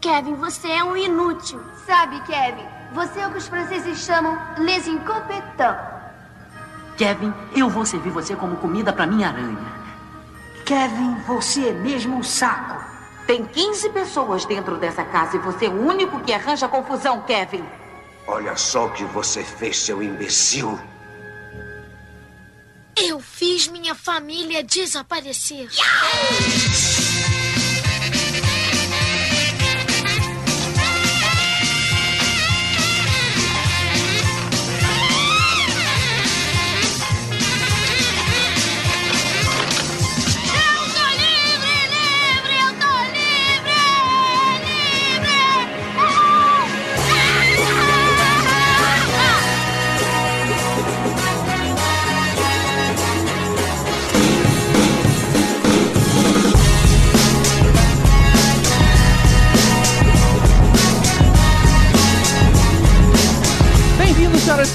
Kevin, você é um inútil. Sabe, Kevin, você é o que os franceses chamam les incompetents. Kevin, eu vou servir você como comida para minha aranha. Kevin, você é mesmo um saco. Tem 15 pessoas dentro dessa casa e você é o único que arranja confusão, Kevin. Olha só o que você fez, seu imbecil. Eu fiz minha família desaparecer. Eu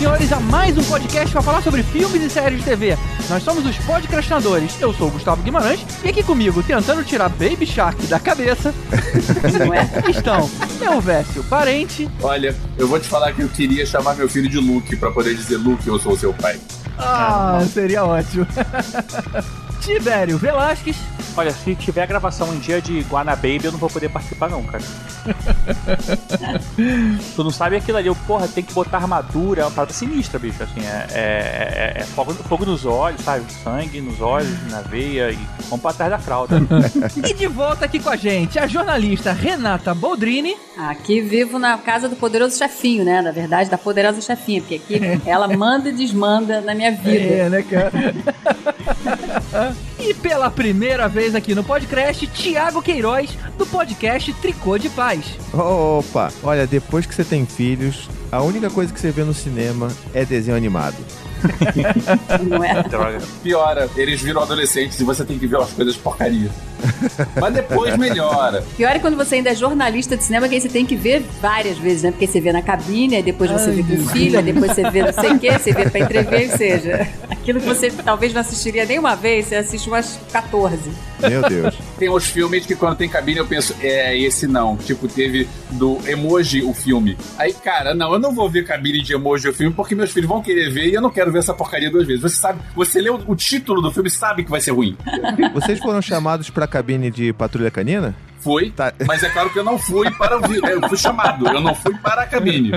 senhores, a mais um podcast para falar sobre filmes e séries de TV. Nós somos os podcastinadores. Eu sou o Gustavo Guimarães e aqui comigo, tentando tirar Baby Shark da cabeça, não é? Estão Elvésio, parente. Olha, eu vou te falar que eu queria chamar meu filho de Luke pra poder dizer Luke, eu sou seu pai. Ah, seria ótimo. Tibério Velasquez. Olha, se tiver gravação um dia de Guanababy, eu não vou poder participar não, cara. tu não sabe aquilo ali, eu, porra, tem que botar armadura, é uma parada sinistra, bicho, assim, é, é, é- é fogo, fogo nos olhos, sabe? Sangue nos olhos, na veia e vamos pra trás da fralda. E de volta aqui com a gente, a jornalista Renata Boldrini. Aqui vivo na casa do poderoso chefinho, né? Na verdade, da poderosa chefinha, porque aqui ela manda e desmanda na minha vida. É, né, cara? E pela primeira vez aqui no podcast, Tiago Queiroz, do podcast Tricô de Paz. Opa, olha, depois que você tem filhos, a única coisa que você vê no cinema é desenho animado. Não é? Droga. Piora, eles viram adolescentes e você tem que ver umas coisas porcaria. Mas depois melhora. Pior é quando você ainda é jornalista de cinema, que aí você tem que ver várias vezes, né? Porque você vê na cabine, aí depois você Ai, vê com o filho, aí depois você vê não sei o quê, você vê pra entrever, ou seja, aquilo que você talvez não assistiria nem uma vez, você assiste umas 14. Meu Deus. Tem uns filmes que quando tem cabine eu penso, é, esse não. Tipo, teve do Emoji o filme. Aí, cara, não, eu não vou ver cabine de Emoji o filme porque meus filhos vão querer ver e eu não quero ver essa porcaria duas vezes. Você sabe, você lê o, o título do filme sabe que vai ser ruim. Vocês foram chamados pra cabine de patrulha canina? Foi, Tá. mas é claro que eu não fui para o Eu fui chamado, eu não fui para a cabine.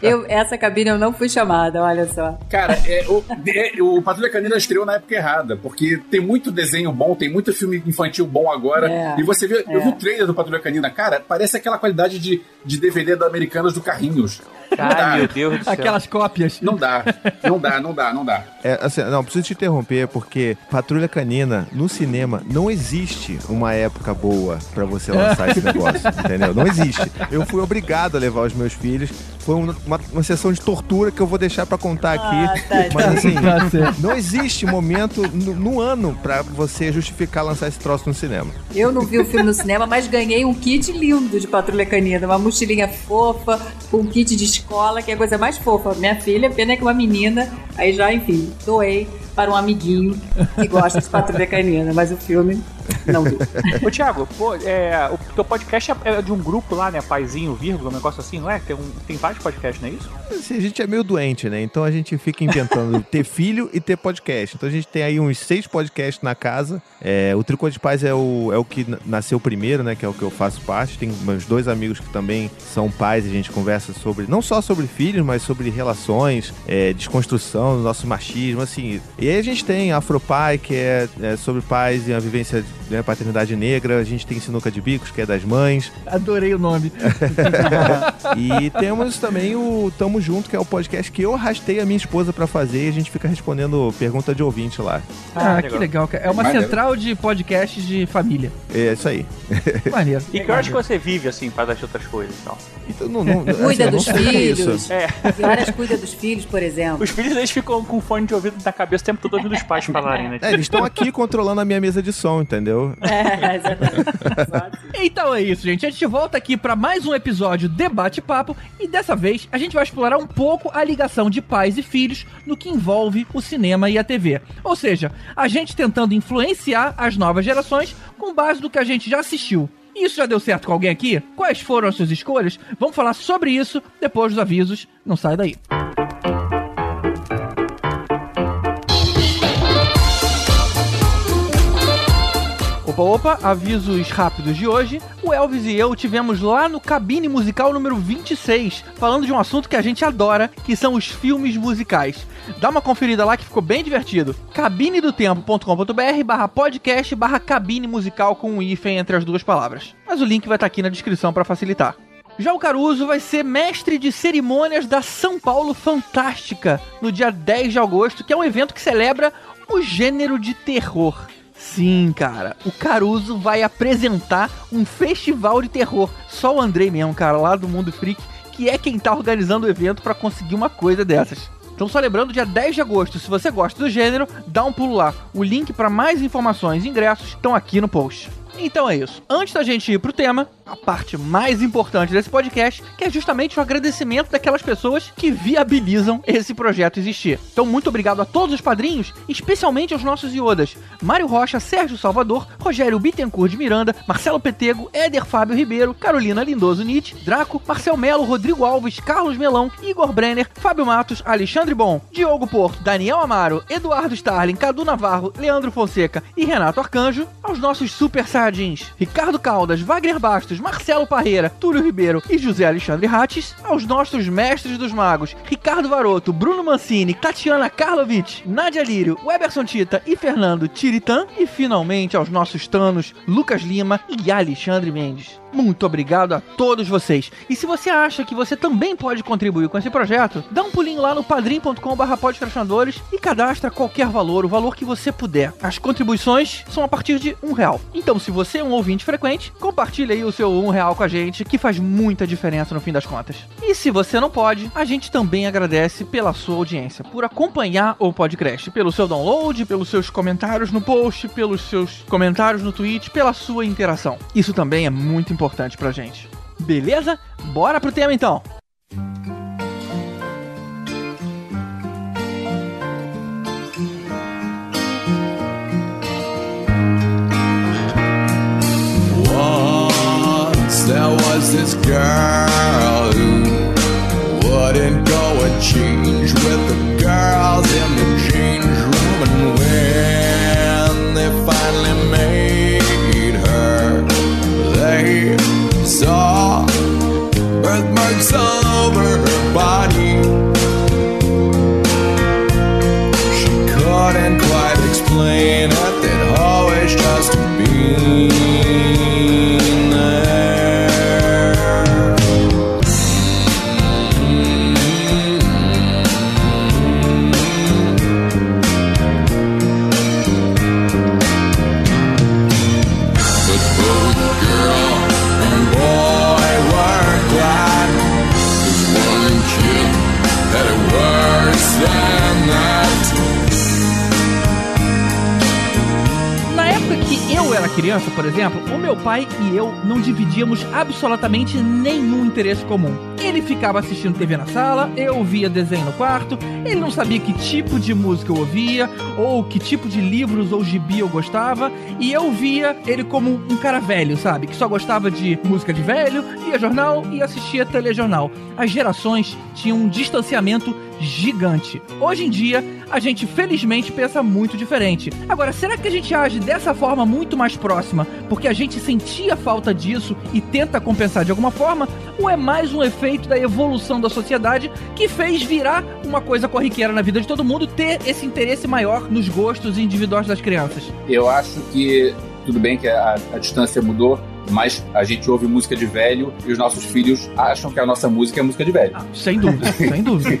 Eu, essa cabine eu não fui chamada, olha só. Cara, é, o, é, o Patrulha Canina estreou na época errada, porque tem muito desenho bom, tem muito filme infantil bom agora. É, e você vê, eu é. vi o trailer do Patrulha Canina, cara, parece aquela qualidade de, de DVD da Americanas do Carrinhos. Ai, meu Deus do céu. Aquelas cópias. não dá, não dá, não dá, não dá. É, assim, não, preciso te interromper porque Patrulha Canina no cinema não existe uma época boa pra você lançar esse negócio, entendeu? Não existe. Eu fui obrigado a levar os meus filhos. Foi uma, uma, uma sessão de tortura que eu vou deixar pra contar aqui. Ah, tá. Mas assim, Tá certo. não existe momento no, no ano pra você justificar lançar esse troço no cinema. Eu não vi o filme no cinema, mas ganhei um kit lindo de patrulha canina. Uma mochilinha fofa, com um kit de escola, que é a coisa mais fofa. Minha filha, pena que é uma menina. Aí já, enfim, doei para um amiguinho que gosta de patrulha canina. Mas o filme, não vi. Ô, Thiago, pô, é, o teu podcast é- é de um grupo lá, né? Paizinho, vírgula, um negócio assim, não é? Tem, um, tem vários podcasts, não é isso? Assim, a gente é meio doente, né? Então a gente fica inventando ter filho e ter podcast. Então a gente tem aí uns seis podcasts na casa. É, o Tricô de Paz é o, é o que nasceu primeiro, né? Que é o que eu faço parte. Tem meus dois amigos que também são pais e a gente conversa sobre, não só sobre filhos, mas sobre relações, é, desconstrução nosso machismo, assim. E aí a gente tem Afropai, que é, é sobre pais e a vivência de né, paternidade negra. A gente tem Sinuca de Bicos, que é das mães. Adorei o nome. E temos também o Tamo Junto, que é o podcast que eu arrastei a minha esposa pra fazer e a gente fica respondendo pergunta de ouvinte lá. Ah, Ah, que legal. É uma Maneiro. central de podcasts de família. É isso aí. Maneiro. E que horas que você vive, assim, para das outras coisas e tal? Então, não, não, assim, Cuida não dos filhos. É, horas cuida dos filhos, por exemplo? os filhos, eles ficam com fone de ouvido na cabeça o tempo todo ouvindo os pais falarem, né? É, eles estão aqui controlando a minha mesa de som, entendeu? É, exatamente. Então é isso, gente. A gente volta aqui para mais um episódio Debate-Papo e dessa vez a gente vai explorar um pouco a ligação de pais e filhos no que envolve o cinema e a TV. Ou seja, a gente tentando influenciar as novas gerações com base no que a gente já assistiu. Isso já deu certo com alguém aqui? Quais foram as suas escolhas? Vamos falar sobre isso depois dos avisos. Não sai daí. Opa, opa, avisos rápidos de hoje. O Elvis e eu tivemos lá no Cabine Musical número 26, falando de um assunto que a gente adora, que são os filmes musicais. Dá uma conferida lá que ficou bem divertido. cabinedotempo.com.br barra podcast barra cabine musical com um hífen entre as duas palavras. Mas o link vai estar aqui na descrição para facilitar. Já o Caruso vai ser mestre de cerimônias da São Paulo Fantástica no dia 10 de agosto, que é um evento que celebra o gênero de terror. Sim, cara, o Caruso vai apresentar um festival de terror. Só o Andrei mesmo, cara, lá do Mundo Freak, que é quem tá organizando o evento para conseguir uma coisa dessas. Então, só lembrando, dia 10 de agosto, se você gosta do gênero, dá um pulo lá. O link para mais informações e ingressos estão aqui no post. Então é isso. Antes da gente ir pro tema, a parte mais importante desse podcast, que é justamente o agradecimento daquelas pessoas que viabilizam esse projeto existir. Então, muito obrigado a todos os padrinhos, especialmente aos nossos iodas: Mário Rocha, Sérgio Salvador, Rogério Bittencourt de Miranda, Marcelo Petego, Éder Fábio Ribeiro, Carolina Lindoso Nietzsche, Draco, Marcel Melo, Rodrigo Alves, Carlos Melão, Igor Brenner, Fábio Matos, Alexandre Bom, Diogo Porto, Daniel Amaro, Eduardo Starling, Cadu Navarro, Leandro Fonseca e Renato Arcanjo, aos nossos super Ricardo Caldas, Wagner Bastos, Marcelo Parreira, Túlio Ribeiro e José Alexandre Rates, aos nossos mestres dos magos, Ricardo Varoto, Bruno Mancini, Tatiana Karlovic, Nádia Lírio, Weberson Tita e Fernando Tiritan, e finalmente aos nossos tanos, Lucas Lima e Alexandre Mendes. Muito obrigado a todos vocês. E se você acha que você também pode contribuir com esse projeto, dá um pulinho lá no padrim.com.br podcastinadores e cadastra qualquer valor, o valor que você puder. As contribuições são a partir de um real. Então, se você é um ouvinte frequente, compartilha aí o seu um real com a gente, que faz muita diferença no fim das contas. E se você não pode, a gente também agradece pela sua audiência, por acompanhar o podcast, pelo seu download, pelos seus comentários no post, pelos seus comentários no tweet, pela sua interação. Isso também é muito importante pra gente. Beleza? Bora pro tema então! There was this girl who wouldn't go and change with the girls in the change room, and when they finally made her, they saw birthmarks all over her body. Criança, por exemplo, o meu pai e eu não dividíamos absolutamente nenhum interesse comum. Ele ficava assistindo TV na sala, eu via desenho no quarto, ele não sabia que tipo de música eu ouvia, ou que tipo de livros ou gibi eu gostava, e eu via ele como um cara velho, sabe? Que só gostava de música de velho, lia jornal e assistia telejornal. As gerações tinham um distanciamento gigante. Hoje em dia, a gente felizmente pensa muito diferente. Agora, será que a gente age dessa forma muito mais próxima porque a gente sentia falta disso e tenta compensar de alguma forma? Ou é mais um efeito da evolução da sociedade que fez virar uma coisa corriqueira na vida de todo mundo ter esse interesse maior nos gostos individuais das crianças? Eu acho que tudo bem que a, a distância mudou, mas a gente ouve música de velho e os nossos filhos acham que a nossa música é música de velho. Sem dúvida, sem dúvida.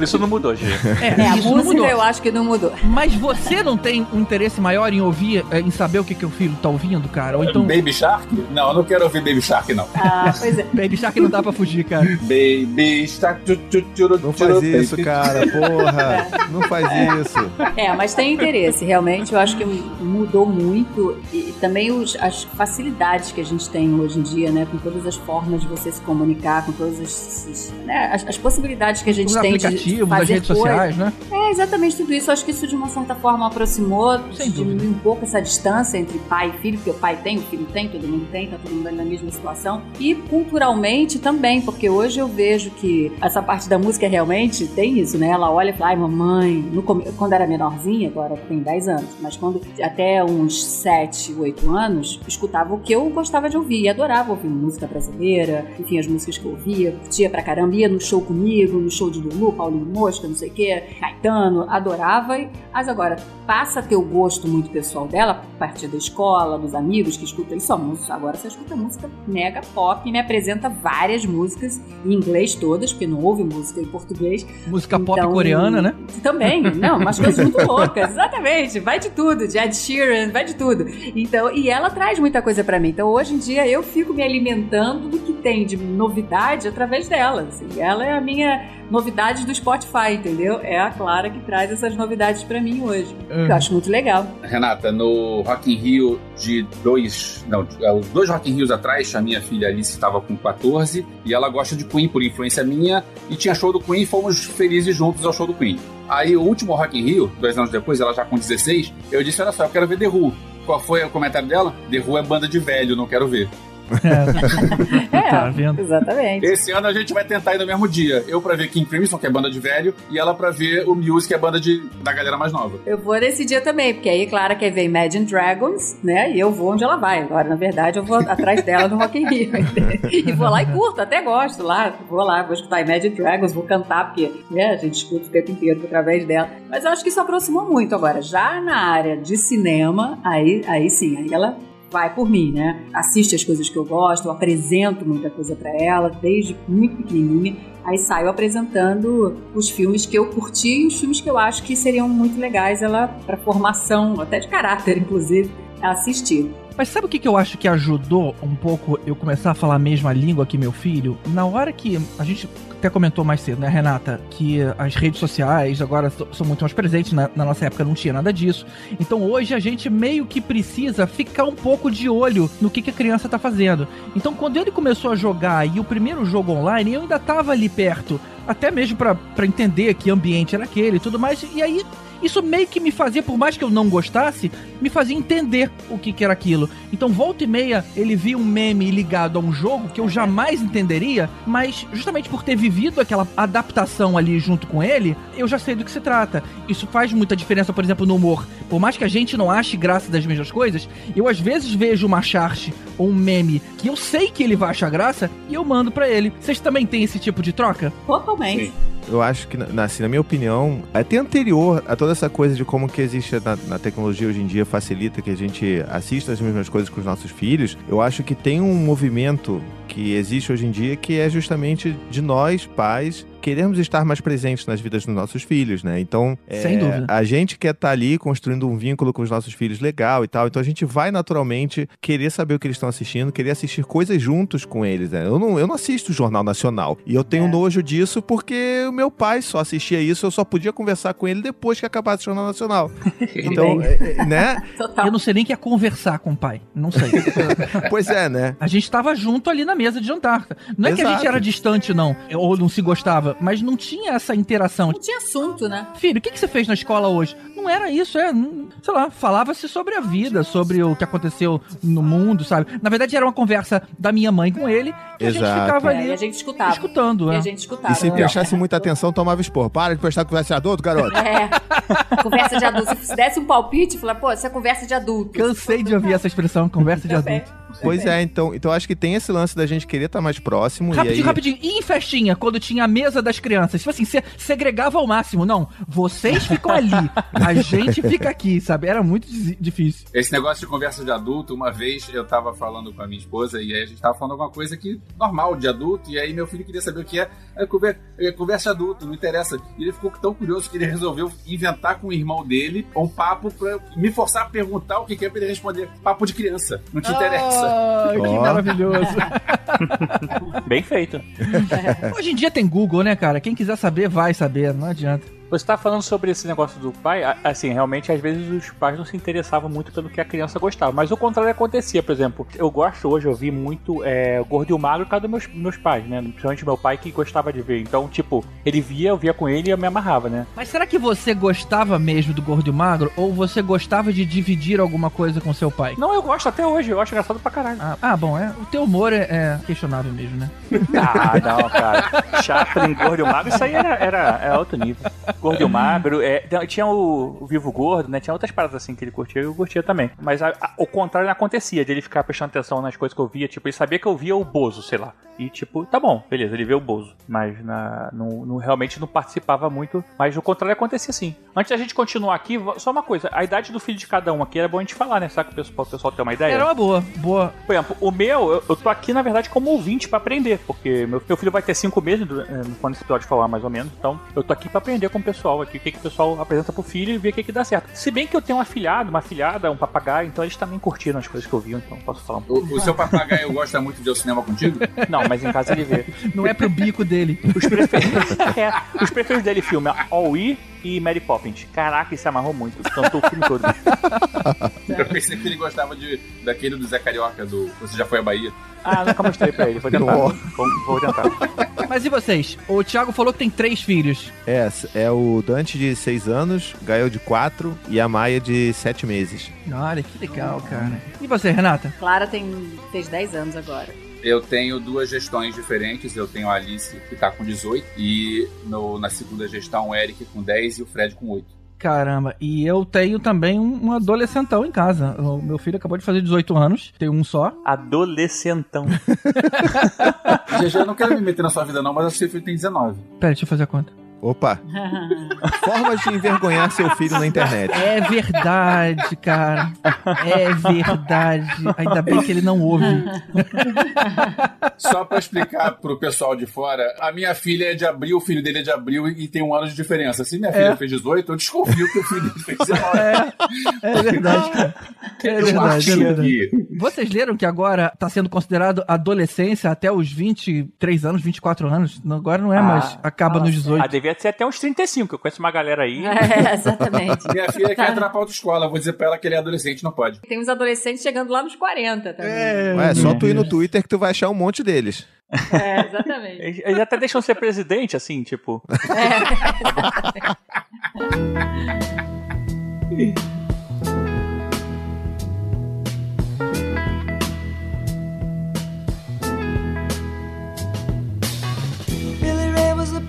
Isso não mudou, Gê. É, É, a música mudou. eu acho que não mudou. Mas você não tem um interesse maior em ouvir, eh, em saber o que, que o filho tá ouvindo, cara? Ou então. Baby Shark? Não, eu não quero ouvir Baby Shark, não. Ah, pois é. Baby Shark não dá pra fugir, cara. Baby Shark. tu, tu, turu, Não faz isso, baby. cara, porra. Não faz isso. É, mas tem interesse, realmente. Eu acho que mudou muito. E também os- as facilidades que a gente tem hoje em dia, né? Com todas as formas de você se comunicar, com todas as, né, as, as possibilidades que a gente Os tem de fazer as redes coisa. sociais, né? É, exatamente tudo isso. Acho que isso de uma certa forma aproximou, Sem diminuiu um pouco essa distância entre pai e filho, porque o pai tem, o filho tem, todo mundo tem, tá todo mundo ali na mesma situação. E culturalmente também, porque hoje eu vejo que essa parte da música realmente tem isso, né? Ela olha e fala, ai mamãe, no quando era menorzinha, agora tem 10 anos, mas quando até uns 7, 8 anos, escutava o que eu gostava de ouvir, e adorava ouvir música brasileira, enfim, as músicas que eu ouvia, curtia pra caramba, ia no show comigo, no show de Lulu, Paulinho Mosca, não sei o que, Caetano, adorava, mas agora passa a ter o gosto muito pessoal dela, a partir da escola, dos amigos que escutam, só música, agora você escuta música mega pop e me apresenta várias músicas em inglês todas, porque não ouve música em português. Música pop Então, coreana, né? Também, não, umas coisas muito loucas, exatamente, vai de tudo, de Ed Sheeran, vai de tudo. Então, e ela traz muita coisa pra mim. Então, hoje em dia eu fico me alimentando do que tem de novidade através dela. assim. Ela é a minha novidade do Spotify, entendeu? É a Clara que traz essas novidades pra mim hoje. Uhum. Eu acho muito legal. Renata, no Rock in Rio de dois. Não, é, os dois Rock in Rios atrás, a minha filha Alice estava com 14 e ela gosta de Queen por influência minha. E tinha show do Queen e fomos felizes juntos ao show do Queen. Aí o último Rock in Rio, dois anos depois, ela já com 16, eu disse: Olha só, eu quero ver The Who. Qual foi o comentário dela? The Who é banda de velho, não quero ver. É, Tá vendo? exatamente. Esse ano a gente vai tentar ir no mesmo dia. Eu pra ver King Crimson, que é banda de velho, e ela pra ver o Muse, que é banda de, da galera mais nova. Eu vou nesse dia também, porque aí Clara quer ver Imagine Dragons, né? E eu vou onde ela vai. Agora, na verdade, eu vou atrás dela no Rock in Rio. e vou lá e curto, até gosto lá. Vou lá, vou escutar Imagine Dragons, vou cantar, porque né, a gente escuta o tempo inteiro através dela. Mas eu acho que isso aproximou muito. Agora, já na área de cinema, aí, aí sim, aí ela vai por mim, né? Assiste as coisas que eu gosto, eu apresento muita coisa pra ela, desde muito pequenininha. Aí saio apresentando os filmes que eu curti e os filmes que eu acho que seriam muito legais ela para formação, até de caráter, inclusive, assistir. Mas sabe o que, que eu acho que ajudou um pouco eu começar a falar a mesma língua que meu filho? Na hora que a gente até comentou mais cedo, né, Renata, que as redes sociais agora são muito mais presentes, na, na nossa época não tinha nada disso. Então hoje a gente meio que precisa ficar um pouco de olho no que, que a criança tá fazendo. Então quando ele começou a jogar e o primeiro jogo online, eu ainda tava ali perto, até mesmo pra entender que ambiente era aquele e tudo mais, e aí isso meio que me fazia, por mais que eu não gostasse, me fazia entender o que, que era aquilo. Então, volta e meia, ele via um meme ligado a um jogo que eu jamais entenderia, mas justamente por ter vivido aquela adaptação ali junto com ele, eu já sei do que se trata. Isso faz muita diferença, por exemplo, no humor. Por mais que a gente não ache graça das mesmas coisas, eu às vezes vejo uma charte ou um meme que eu sei que ele vai achar graça e eu mando pra ele. Vocês também têm esse tipo de troca? Totalmente. Eu acho que, assim, na minha opinião, até anterior a toda essa coisa de como que existe na, na tecnologia hoje em dia facilita que a gente assista as mesmas coisas com os nossos filhos, eu acho que tem um movimento que existe hoje em dia que é justamente de nós, pais, queremos estar mais presentes nas vidas dos nossos filhos, né? Então, é, Sem dúvida. a gente quer estar ali construindo um vínculo com os nossos filhos legal e tal, então a gente vai naturalmente querer saber o que eles estão assistindo, querer assistir coisas juntos com eles, né? Eu não, eu não assisto o Jornal Nacional e eu tenho É. nojo disso porque o meu pai só assistia isso, eu só podia conversar com ele depois que acabasse o Jornal Nacional. Então, é, é, né? Total. Eu não sei nem o que é conversar com o pai. Não sei. Pois é, né? A gente tava junto ali na mesa de jantar. Não é que a Exato. gente era distante, não, ou não se gostava, mas não tinha essa interação. Não tinha assunto, né? Filho, o que, que você fez na escola hoje? Não era isso, é. sei lá, falava-se sobre a vida, sobre o que aconteceu no mundo, sabe? Na verdade, era uma conversa da minha mãe com ele, que a gente Exato. ficava É, ali e a gente escutava. escutando. E é. a gente escutava. E se né? prestasse muita atenção, tomava esporro. Para de prestar conversa de adulto, garoto. É. Conversa de adulto. Se desse um palpite, fala, pô, isso é conversa de adulto. Cansei de ouvir essa expressão, conversa de Também. adulto. Pois é, então, então acho que tem esse lance da gente querer estar mais próximo. e Rapidinho, aí... rapidinho. E em festinha, quando tinha a mesa das crianças? Tipo assim, você segregava ao máximo. Não, vocês ficam ali, a gente fica aqui, sabe? Era muito di- difícil. Esse negócio de conversa de adulto, uma vez eu tava falando com a minha esposa e aí a gente tava falando alguma coisa que normal de adulto, e aí meu filho queria saber o que é. Aí, conver- é, conversa de adulto, não interessa. E ele ficou tão curioso que ele resolveu inventar com o irmão dele um papo pra me forçar a perguntar o que que é pra ele responder. Papo de criança, não te interessa. Que Ó. maravilhoso. Bem feito. Hoje em dia tem Google, né, cara? Quem quiser saber, vai saber, não adianta. Você tá falando sobre esse negócio do pai, assim, realmente às vezes os pais não se interessavam muito pelo que a criança gostava, mas o contrário acontecia, por exemplo, eu gosto hoje, eu vi muito é, Gordo e o Magro por causa dos meus, meus pais, né? Principalmente meu pai que gostava de ver. Então, tipo, ele via, eu via com ele e eu me amarrava, né? Mas será que você gostava mesmo do Gordo e o Magro? Ou você gostava de dividir alguma coisa com seu pai? Não, eu gosto até hoje, eu acho engraçado pra caralho. Ah, ah, bom, é, o teu humor é, é questionável mesmo, né? Ah, não, cara. Chaplin, Gordo e o Magro, isso aí era, era, era outro nível. Gordo e o Magro, é, tinha o, o Vivo Gordo, né? Tinha outras paradas assim que ele curtia e eu curtia também. Mas a- a- o contrário não acontecia, de ele ficar prestando atenção nas coisas que eu via. Tipo, ele sabia que eu via o Bozo, sei lá. E tipo, tá bom, beleza, ele vê o Bozo. Mas na, não, não- realmente não participava muito. Mas o contrário acontecia sim. Antes da gente continuar aqui, só uma coisa. A idade do filho de cada um aqui era bom a gente falar, né? Sabe que o pessoal, o pessoal tem uma ideia? Era uma boa, boa. Por exemplo, o meu, eu, eu tô aqui, na verdade, como ouvinte pra aprender, porque meu, meu filho vai ter cinco meses eh, quando esse episódio falar, mais ou menos. Então, eu tô aqui pra aprender com o pessoal aqui, o que, que o pessoal apresenta pro filho e ver o que, que dá certo. Se bem que eu tenho um afilhado, uma afilhada, um papagaio, então eles também curtiram as coisas que eu vi, então posso falar um pouco. O, o seu papagaio gosta muito de ir ao cinema contigo? Não, mas em casa ele vê. Não é pro bico dele. Os preferidos, é, os preferidos dele filme é All E e Mary Poppins. Caraca, ele se amarrou muito. Cantou o filme todo. Eu pensei que ele gostava de, daquele do Zé Carioca, do Você Já Foi à Bahia. Ah, nunca mostrei pra ele. Vou tentar. Vou, vou tentar. Mas e vocês? O Thiago falou que tem três filhos. É, é o Dante de 6 anos, Gael de 4 e a Maia de 7 meses. Olha, que legal, cara. E você, Renata? Clara tem, fez 10 anos agora. Eu tenho duas gestões diferentes. Eu tenho a Alice, que tá com 18, e no- na segunda gestão, o Eric com 10 e o Fred com 8. Caramba, e eu tenho também um, adolescentão em casa. O meu filho acabou de fazer 18 anos, tem um só. Adolescentão. GG, eu não quero me meter na sua vida, não, mas acho que seu filho tem 19. Pera, deixa eu fazer a conta. Opa, formas de envergonhar seu filho na internet. É verdade, cara. É verdade. Ainda bem que ele não ouve. Só pra explicar pro pessoal de fora, a minha filha é de abril, o filho dele é de abril e tem um ano de diferença. Se minha filha É. fez 18, eu desconfio que o filho dele fez 19. É verdade, cara. É eu verdade, é verdade. que Vocês leram que agora tá sendo considerado adolescência até os 23 anos, 24 anos? Agora não é Ah, mais. Acaba nos 18. Ah, devia ser até uns 35. Eu conheço uma galera aí. É, exatamente. minha filha quer entrar pra autoescola. Eu vou dizer pra ela que ele é adolescente, não pode. Tem uns adolescentes chegando lá nos 40 também. É, Ué, é só tu ir no Twitter que tu vai achar um monte deles. É, exatamente. Eles até deixam ser presidente, assim, tipo. Billy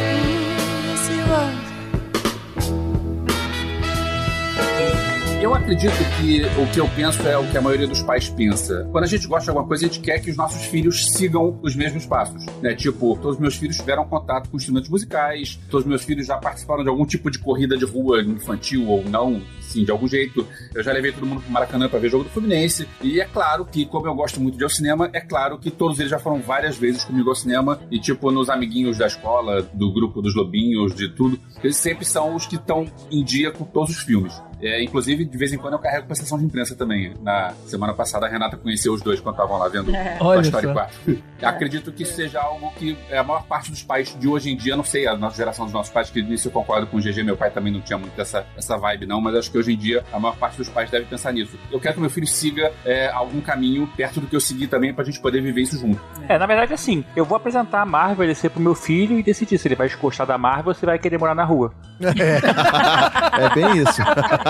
you. Eu acredito que o que eu penso é o que a maioria dos pais pensa. Quando a gente gosta de alguma coisa, a gente quer que os nossos filhos sigam os mesmos passos. Né? Tipo, todos os meus filhos tiveram contato com instrumentos musicais, todos os meus filhos já participaram de algum tipo de corrida de rua infantil ou não, sim, de algum jeito. Eu já levei todo mundo pro Maracanã pra ver jogo do Fluminense. E é claro que, como eu gosto muito de ir ao cinema, é claro que todos eles já foram várias vezes comigo ao cinema. E, tipo, nos amiguinhos da escola, do grupo dos lobinhos, de tudo, eles sempre são os que estão em dia com todos os filmes. É, inclusive, de vez em quando eu carrego pra sessão de imprensa também. Na semana passada, a Renata conheceu os dois quando estavam lá vendo É. Toy Olha Story só. 4. Acredito que seja algo que é, a maior parte dos pais de hoje em dia, não sei, a nossa geração dos nossos pais, que nisso eu concordo com o GG, meu pai também não tinha muito essa, essa vibe, não, mas acho que hoje em dia a maior parte dos pais deve pensar nisso. Eu quero que meu filho siga é, algum caminho perto do que eu segui também pra gente poder viver isso junto. É, na verdade, assim, eu vou apresentar a Marvel ele pro meu filho e decidir se ele vai gostar da Marvel ou se vai querer morar na rua. É, é bem isso.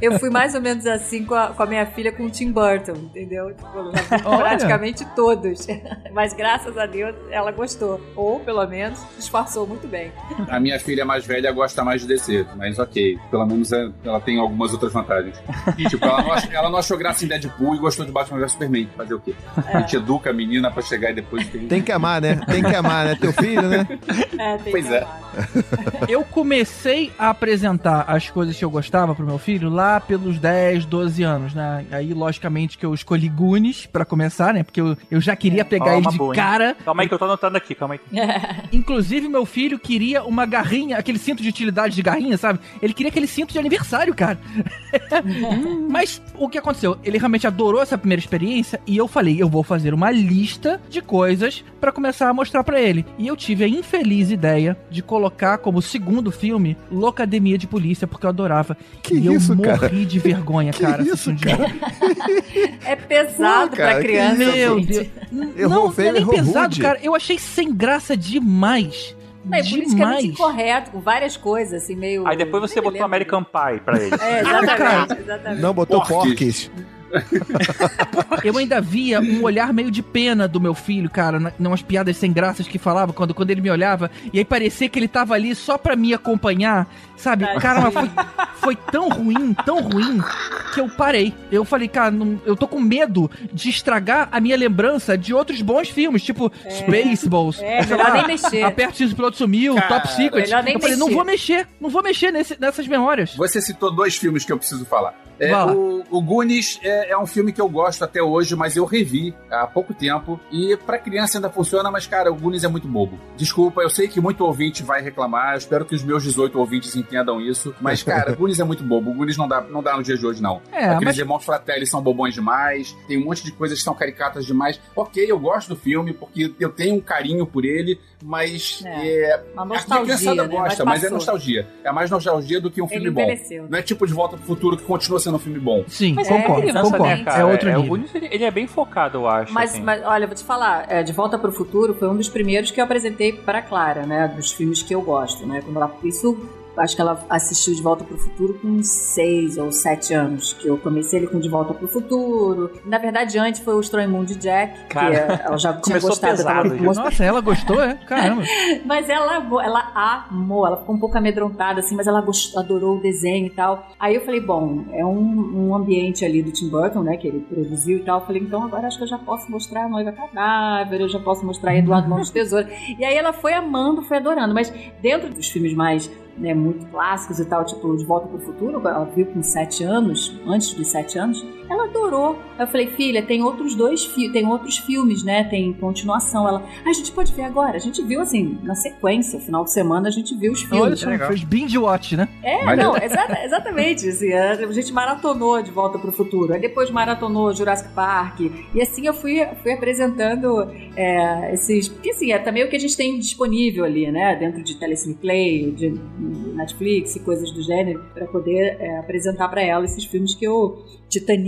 Eu fui mais ou menos assim com a, com a minha filha com o Tim Burton, entendeu? Tipo, praticamente todos. Mas graças a Deus ela gostou. Ou, pelo menos, disfarçou muito bem. A minha filha mais velha gosta mais de DC, mas ok. Pelo menos é- ela tem algumas outras vantagens. tipo, ela não, achou, ela não achou graça em Deadpool e gostou de Batman vs Superman. Fazer o quê? A gente educa a menina pra chegar e depois tem. Tem que amar, né? Tem que amar, né? Teu filho, né? É, tem Pois que é. amar. Eu comecei a apresentar as coisas que eu gostava pro meu filho lá pelos 10, 12 anos, né? Aí, logicamente, que eu escolhi Goonies pra começar, né? Porque eu, eu já queria pegar Ó, ele de boa, hein? cara. Calma aí que eu tô anotando aqui, calma aí. Inclusive, meu filho queria uma garrinha, aquele cinto de utilidade de garrinha, sabe? Ele queria aquele cinto de aniversário, cara. Mas o que aconteceu? Ele realmente adorou essa primeira experiência e eu falei, eu vou fazer uma lista de coisas pra começar a mostrar pra ele. E eu tive a infeliz ideia de colocar como segundo filme Locademia de Polícia, porque eu adorava. Que e isso, eu morri cara? de vergonha, Que cara. isso, de novo. É pesado Pô, cara, pra que criança. Meu gente. Deus. Errou não, não feio, é nem errou pesado, rude. cara. Eu achei sem graça demais. Não, é que é incorreto, com várias coisas, assim, meio. Aí depois você me botou lembro. American Pie pra ele. É, exatamente, exatamente. Não, botou Porques. Eu ainda via um olhar meio de pena do meu filho, cara, na- numas piadas sem graças que falava quando, quando ele me olhava, e aí parecia que ele tava ali só pra me acompanhar, sabe? Cara, mas foi, foi tão ruim, tão ruim, que eu parei. Eu falei, cara, não- eu tô com medo de estragar a minha lembrança de outros bons filmes, tipo Spaceballs. É, sei melhor lá, nem mexer. Aperte o piloto sumiu, Cara, Top Secret. eu falei, não mexer. vou mexer, não vou mexer nesse- nessas memórias. Você citou dois filmes que eu preciso falar. É, o, o Goonies é, é um filme que eu gosto até hoje, mas eu revi há pouco tempo. E pra criança ainda funciona, mas, cara, o Goonies é muito bobo. Desculpa, eu sei que muito ouvinte vai reclamar. Espero que os meus 18 ouvintes entendam isso. Mas, cara, o Goonies é muito bobo. O Goonies não dá, não dá no dia de hoje, não. É, Aqueles mas- irmãos Fratelli são bobões demais. Tem um monte de coisas que são caricatas demais. Ok, eu gosto do filme, porque eu tenho um carinho por ele, mas. É, é, Uma a nostalgia, criançada né? gosta, mas, é passou. nostalgia. É mais nostalgia do que um Ele filme bom. envelheceu. Não é tipo De Volta pro Futuro que continua sendo um filme bom. Sim, Mas é concordo, criança, concordo. né, cara? É outro é, o nível. Goonies, ele, é bem focado, eu acho. Mas, assim. mas, olha, vou te falar, é, De Volta para o Futuro foi um dos primeiros que eu apresentei para Clara, né? Dos filmes que eu gosto, né? Quando ela, isso, acho que ela assistiu De Volta para o Futuro com seis ou sete anos, que eu comecei ele com De Volta para o Futuro. Na verdade, antes foi o Estranho Mundo de Jack, Cara, que ela já tinha começou gostado. tava pesado, mostrando- Nossa, ela gostou, é? Caramba. Mas ela, amou- ela amou, ela ficou um pouco amedrontada, assim, mas ela gostou, adorou o desenho e tal. Aí eu falei, bom, é um, um ambiente ali do Tim Burton, né, que ele produziu e tal. Eu falei, então agora acho que eu já posso mostrar a Noiva Cadáver, eu já posso mostrar Eduardo Mão de Tesoura. E aí ela foi amando, foi adorando. Mas dentro dos filmes mais né, muito clássicos e tal, tipo De Volta pro Futuro, ela viu com sete anos, antes dos sete anos, ela adorou. Eu falei, filha, tem outros dois tem outros filmes, né? Tem continuação. Ela, "Ah, a gente pode ver agora. A gente viu assim, na sequência, final de semana a gente viu os Olha filmes. só, fez binge watch, né? É, Mas- não, exa- exatamente. Assim, a gente maratonou de volta pro futuro. Aí depois maratonou Jurassic Park. E assim eu fui, fui apresentando é, esses. Porque assim, é também o que a gente tem disponível ali, né? Dentro de Telecine Play, de Netflix e coisas do gênero, para poder é, apresentar para ela esses filmes que eu.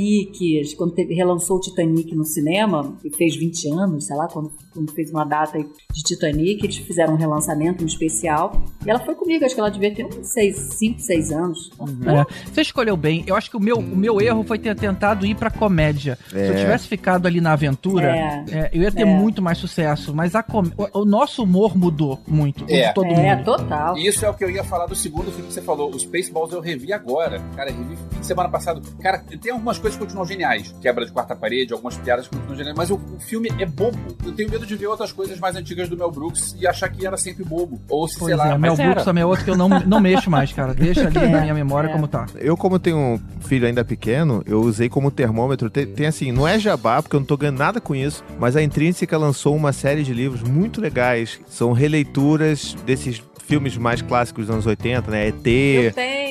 Titanic, quando teve, relançou o Titanic no cinema, que fez 20 anos, sei lá, quando, quando fez uma data de Titanic, eles fizeram um relançamento, um especial. E ela foi comigo, acho que ela devia ter uns 5, 6 anos. É, você escolheu bem. Eu acho que o meu, o meu erro foi ter tentado ir pra comédia. Se eu É. tivesse ficado ali na aventura, É. é, eu ia ter É. muito mais sucesso. Mas a com- o, o nosso humor mudou muito. É. todo é, mundo. total. E isso é o que eu ia falar do segundo filme que você falou. Os Spaceballs eu revi agora. Cara, revi semana passada. Cara, tem algumas coisas continuam geniais. Quebra de quarta parede, algumas piadas continuam geniais. Mas o, o filme é bobo. Eu tenho medo de ver outras coisas mais antigas do Mel Brooks e achar que era sempre bobo. Ou se, Pois sei lá. é, o Mel Brooks era. também é outro que eu não, não mexo mais, cara. Deixa ali na minha memória É. como tá. Eu, como tenho um filho ainda pequeno, eu usei como termômetro. Tem, tem assim, não é jabá, porque eu não tô ganhando nada com isso, mas a Intrínseca lançou uma série de livros muito legais. São releituras desses filmes mais clássicos dos anos 80, né? ET,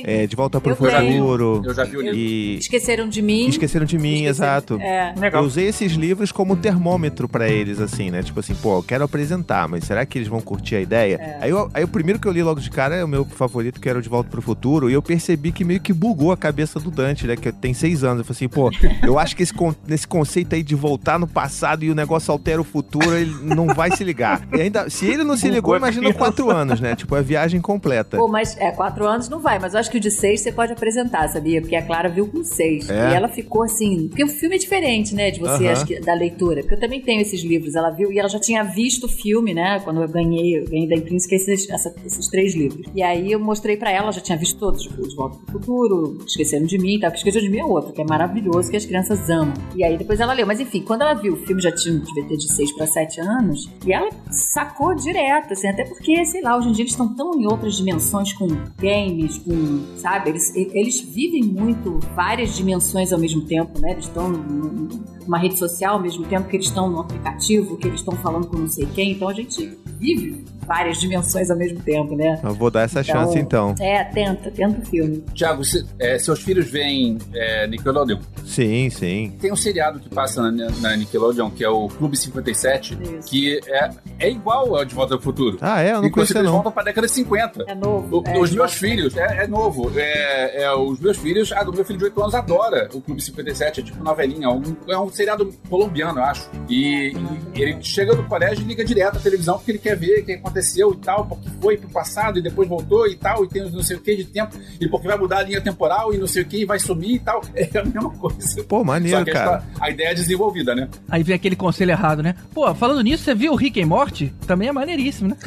é, De Volta pro Eu tenho. Futuro. Eu já vi o livro. E Esqueceram de mim. Esqueceram de mim, Esqueceram- exato. É. Legal. Eu usei esses livros como termômetro pra eles, assim, né? Tipo assim, pô, eu quero apresentar, mas será que eles vão curtir a ideia? É. Aí, eu- aí o primeiro que eu li logo de cara é o meu favorito, que era o De Volta pro Futuro, e eu percebi que meio que bugou a cabeça do Dante, né? Que tem seis anos. Eu falei assim, pô, eu acho que esse, con- nesse conceito aí de voltar no passado e o negócio altera o futuro, ele não vai se ligar. E ainda, se ele não se ligou, imagina quatro anos, né? tipo, é a viagem completa. Pô, mas é, quatro anos não vai, mas eu acho que o de seis você pode apresentar, sabia? Porque a Clara viu com seis. É? E ela ficou assim. Porque o filme é diferente, né? De você, Aham. acho que, da leitura. Porque eu também tenho esses livros. Ela viu e ela já tinha visto o filme, né? Quando eu ganhei, eu ganhei da Intrínseca esses, essa- esses três livros. E aí eu mostrei pra ela, já tinha visto todos: tipo, De Volta pro Futuro, Esqueceram de Mim, tá? Porque Esqueceram de Mim é outro, que é maravilhoso, que as crianças amam. E aí depois ela leu. Mas enfim, quando ela viu o filme, já tinha, devia ter de seis pra sete anos, e ela sacou direto, assim, até porque, sei lá, hoje em dia eles estão tão em outras dimensões com games, com, sabe? Eles, eles vivem muito várias dimensões ao mesmo tempo, né? Eles estão num- numa rede social ao mesmo tempo que eles estão no aplicativo, que eles estão falando com não sei quem, então a gente vive várias dimensões ao mesmo tempo, né? Eu vou dar essa chance então. É, tenta, tenta o filme. Tiago, se- é, seus filhos veem é, Nickelodeon? Sim, sim. Tem um seriado que passa na, na Nickelodeon, que é o Clube 57, que é, é igual ao De Volta ao Futuro. Ah, é? Eu não eles não. voltam pra década de 50. É novo. O- os meus filhos, é, é novo. É, é, os meus filhos, a do meu filho de 8 anos adora o Clube 57, é tipo novelinha. Um, é um seriado colombiano, eu acho. E, e ele chega do colégio e liga direto à televisão porque ele quer ver o que aconteceu e tal, porque foi pro passado e depois voltou e tal, e tem não sei o que de tempo, e porque vai mudar a linha temporal e não sei o que, e vai sumir e tal. É a mesma coisa. Pô, maneiro, Só que a cara. a ideia é desenvolvida, né? Aí vem aquele conselho errado, né? Pô, falando nisso, você viu o Rick and Morty? Também é maneiríssimo, né?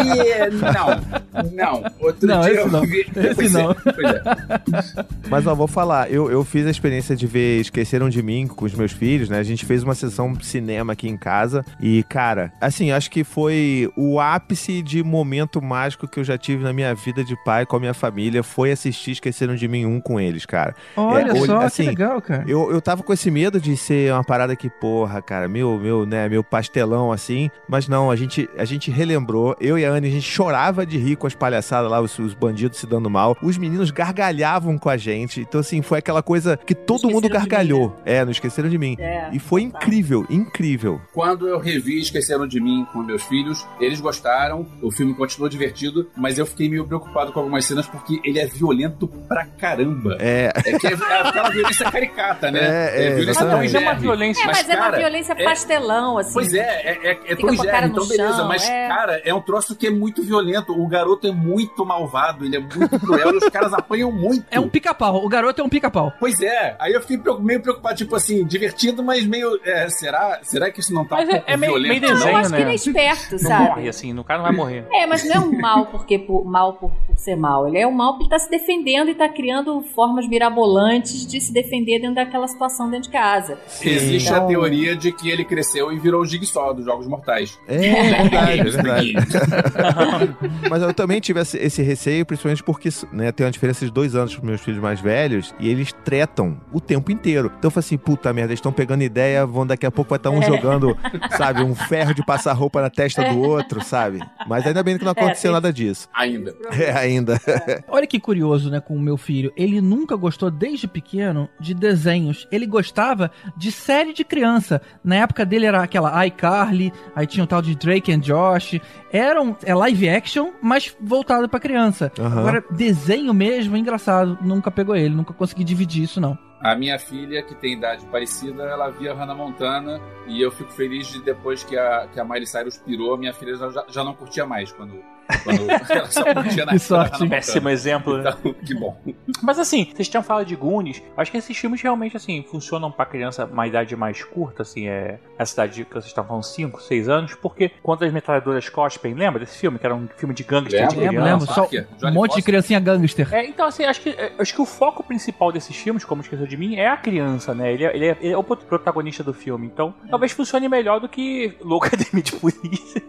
E, não, não. Outro Não, dia esse eu não. vi. Esse é, não. pois é. Mas ó, vou falar, eu, eu fiz a experiência de ver Esqueceram de Mim com os meus filhos, né? A gente fez uma sessão cinema aqui em casa e, cara, assim, acho que foi o ápice de momento mágico que eu já tive na minha vida de pai com a minha família, foi assistir Esqueceram de Mim 1 com eles, cara. Olha É, só, assim, que legal, cara. Eu, eu tava com esse medo de ser uma parada que, porra, cara, meu, meu, né, meu pastelão assim, mas não, a gente, a gente relembrou, eu e a Anne, a gente chorava de rir com as palhaçadas lá, os, os bandidos se dando mal, os meninos gargalhavam com a gente, então assim, foi aquela coisa que todo mundo gargalhou. É, não esqueceram de mim. É, e foi incrível, incrível. Quando eu revi Esqueceram de Mim com meus filhos, eles gostaram, o filme continuou divertido, mas eu fiquei meio preocupado com algumas cenas porque ele é violento pra caramba. É. É que é, é aquela violência caricata, né? É, é, violência. Tom e É uma violência- É, mas, é uma cara, violência é- pastelão, assim. Pois é, é, é, é cara no então beleza, chão, mas é. cara, é um troço que é muito violento, o garoto é muito malvado, ele é muito cruel e os caras apanham muito. É um pica-pau. O garoto é um pica-pau. Pois é, aí eu fiquei meio preocupado, tipo assim, divertido, mas meio. é, será, será que isso não tá Mas um é- pouco é meio- violento? meio não? desenho, Eu acho que né? ele é esperto, Não sabe? morre, assim, no cara não vai morrer. É, mas não é um mal porque por, mal por, por ser mal. Ele é um mal porque ele tá se defendendo e tá criando formas mirabolantes de se defender dentro daquela situação dentro de casa. Existe Então- a teoria de que ele cresceu e virou o Jigsaw dos Jogos Mortais. É verdade, é verdade. Mas eu também tive esse, receio, principalmente porque né, tem uma diferença de dois anos pros meus filhos mais velhos e eles tretam o tempo inteiro. Então eu falei assim, puta merda, eles estão pegando ideia, vão daqui a pouco vai estar um É. jogando, sabe, um ferro de passar roupa na testa do outro, sabe? Mas ainda bem que não É, aconteceu tem- nada disso. Ainda. É, ainda. Olha que curioso, né, com o meu filho. Ele nunca gostou, desde pequeno, de desenhos. Ele gostava de série de criança. Na época dele era aquela iCarly, aí tinha o tal de Drake and Josh. Eram é live action, mas voltado pra criança. Aham. Agora, desenho mesmo, é engraçado. Nunca pegou ele, nunca consegui dividir isso, não. A minha filha, que tem idade parecida, ela via Hannah Montana e eu fico feliz de depois que a, que a Miley Cyrus pirou, minha filha já, já não curtia mais quando, quando ela só na Que sorte. Péssimo exemplo, né? Então, que bom. Mas assim, vocês tinham falado de Goonies. Acho que esses filmes realmente, assim, funcionam pra criança uma idade mais curta, assim, é. Essa idade que vocês estavam falando, 5, 6 anos, porque quando as metralhadoras cospem, lembra desse filme? Que era um filme de gangster de Lembro, Lembro, criança. lembro. Só um monte de criancinha gangster. É, então, assim, acho que, é, acho que o foco principal desses filmes, como esqueceu de mim, é a criança, né? Ele é, ele é- ele é o protagonista do filme. Então, talvez funcione melhor do que Loucademia de Polícia.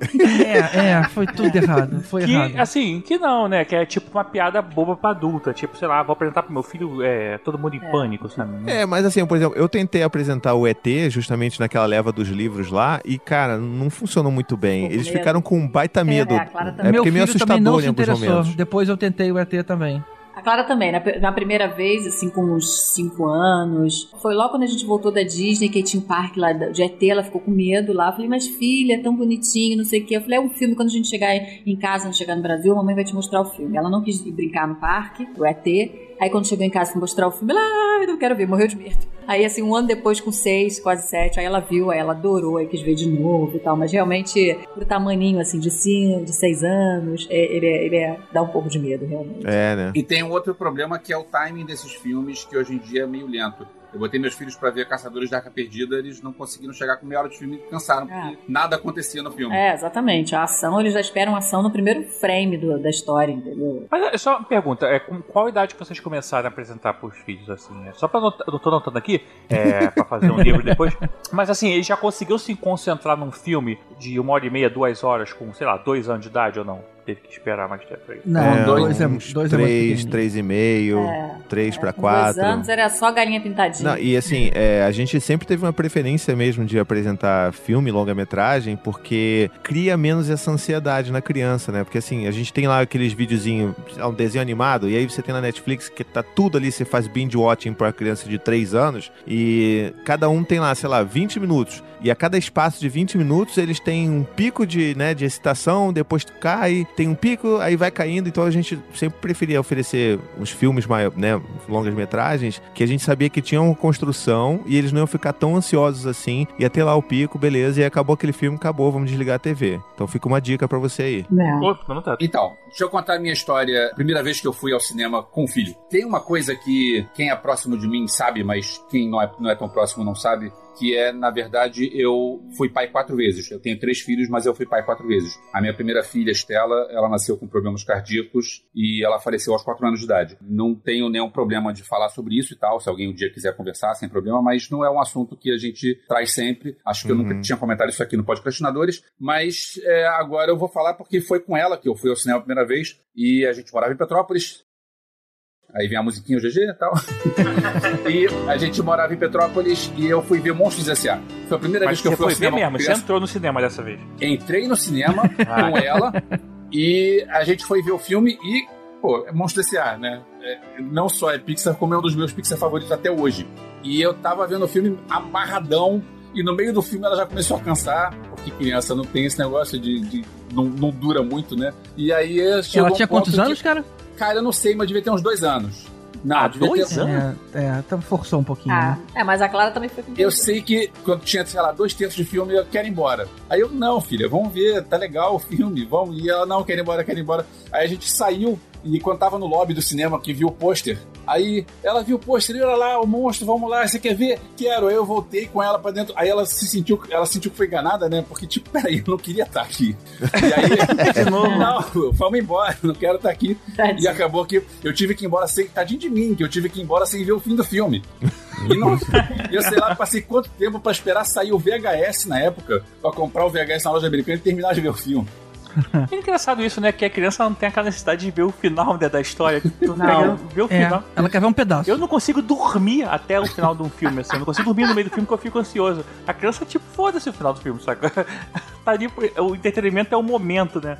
É, é, foi tudo errado. Foi Que, errado. assim, que não, né? Que é tipo uma piada boba pra adulta. Tipo, sei lá, vou apresentar pro meu filho é, todo mundo em pânico, sabe? É, mas assim, por exemplo, eu tentei apresentar o ET justamente naquela leva dos livros lá e, cara, não funcionou muito bem. Eles medo. ficaram com um baita medo. É, a Clara É, também. meu porque meio filho também não se alguns interessou. momentos. Depois eu tentei o ET também. A Clara também, na, na primeira vez, assim, com uns 5 anos. Foi logo quando a gente voltou da Disney, que tinha um parque lá de ET, ela ficou com medo lá. Eu falei, mas filha, é tão bonitinho, não sei o quê. Eu falei, é um filme, quando a gente chegar em casa, quando chegar no Brasil, a mamãe vai te mostrar o filme. Ela não quis brincar no parque, o ET. Aí quando chegou em casa, foi mostrar o filme, ela, ai, não quero ver, morreu de medo. Aí, assim, um ano depois, com seis, quase sete, aí ela viu, aí ela adorou, aí quis ver de novo e tal. Mas realmente, pro tamaninho, assim, de cinco, de seis anos, é- ele, é, ele é- dá um pouco de medo, realmente. É, né? E tem um outro problema que é o timing desses filmes, que hoje em dia é meio lento. Eu botei meus filhos pra ver Caçadores da Arca Perdida, eles não conseguiram chegar com meia hora de filme e cansaram, porque nada acontecia no filme. É, exatamente. A ação, eles já esperam a ação no primeiro frame do- da história, entendeu? Mas é só uma pergunta, é, com qual idade que vocês começaram a apresentar pros filhos, assim? É só pra anotar, eu tô anotando aqui, é, pra fazer um livro depois. Mas assim, ele já conseguiu se concentrar num filme de uma hora e meia, duas horas, com, sei lá, dois anos de idade ou não? Teve que esperar mais tempo aí. Não, dois é- dois é três, pequenininho. três e meio, É. três pra Com dois quatro. anos era só galinha pintadinha. Não, e assim, é, a gente sempre teve uma preferência mesmo de apresentar filme, longa-metragem, porque cria menos essa ansiedade na criança, né? Porque assim, a gente tem lá aqueles videozinhos, um desenho animado, e aí você tem na Netflix que tá tudo ali, você faz binge-watching pra criança de 3 anos, e cada um tem lá, sei lá, 20 minutos. E a cada espaço de 20 minutos, eles têm um pico de, né, de excitação, depois cai, tem um pico, aí vai caindo. Então a gente sempre preferia oferecer uns filmes mais, né, longas metragens, que a gente sabia que tinham uma construção e eles não iam ficar tão ansiosos assim. Ia ter lá o pico, beleza, e acabou aquele filme, acabou, vamos desligar a TV. Então fica uma dica pra você aí. Então, deixa eu contar a minha história. Primeira vez que eu fui ao cinema com o filho. Tem uma coisa que quem é próximo de mim sabe, mas quem não é, não é tão próximo não sabe, que é, na verdade, eu fui pai quatro vezes. Eu tenho três filhos, mas eu fui pai quatro vezes. A minha primeira filha, Estela, ela nasceu com problemas cardíacos e ela faleceu aos quatro anos de idade. Não tenho nenhum problema de falar sobre isso e tal, se alguém um dia quiser conversar, sem problema, mas não é um assunto que a gente traz sempre. Acho que eu nunca tinha comentado isso aqui no Podcastinadores, mas é, agora eu vou falar porque foi com ela que eu fui ao cinema a primeira vez e a gente morava em Petrópolis. Aí vem a musiquinha o GG e tal. e a gente morava em Petrópolis e eu fui ver Monstros S.A. Foi a primeira Mas vez que eu você fui ao cinema. mesmo, com você entrou no cinema dessa vez. Entrei no cinema Ah. com ela e a gente foi ver o filme e, pô, é Monstros S.A., né? É, não só é Pixar, como é um dos meus Pixar favoritos até hoje. E eu tava vendo o filme amarradão e no meio do filme ela já começou a cansar, porque criança não tem esse negócio de... de- não, não dura muito, né? E aí chegou Ela um tinha ponto quantos que- anos, cara? Cara, eu não sei, mas devia ter uns dois anos. Não, Ah, devia dois ter... anos? É, é, então forçou um pouquinho. Ah, né? é, mas a Clara também foi com Eu sei que quando tinha, sei lá, dois terços de filme, eu quero ir embora. Aí eu, não, filha, vamos ver, tá legal o filme, vamos. E ela, não, quer ir embora, quer ir embora. Aí a gente saiu, e quando tava no lobby do cinema, que viu o pôster, aí ela viu o pôster, e olha lá, o monstro, vamos lá, você quer ver? Quero. Aí eu voltei com ela pra dentro. Aí ela se sentiu, ela sentiu que foi enganada, né? Porque, tipo, peraí, eu não queria estar aqui. E aí, de novo, não, vamos embora, não quero estar aqui. E acabou que eu tive que ir embora sem, tadinho de mim, que eu tive que ir embora sem ver o fim do filme. E não, eu sei lá, passei quanto tempo pra esperar sair o VHS na época, pra comprar o VHS na loja americana e terminar de ver o filme. É engraçado isso, né? Que a criança não tem aquela necessidade de ver o final né, da história. Tu Não. quer ver o É, final. ela quer ver um pedaço. Eu não consigo dormir até o final de um filme, assim. Eu não consigo dormir no meio do filme porque eu fico ansioso. A criança, tipo, foda-se o final do filme, saca? Tá ali, o entretenimento é o momento, né?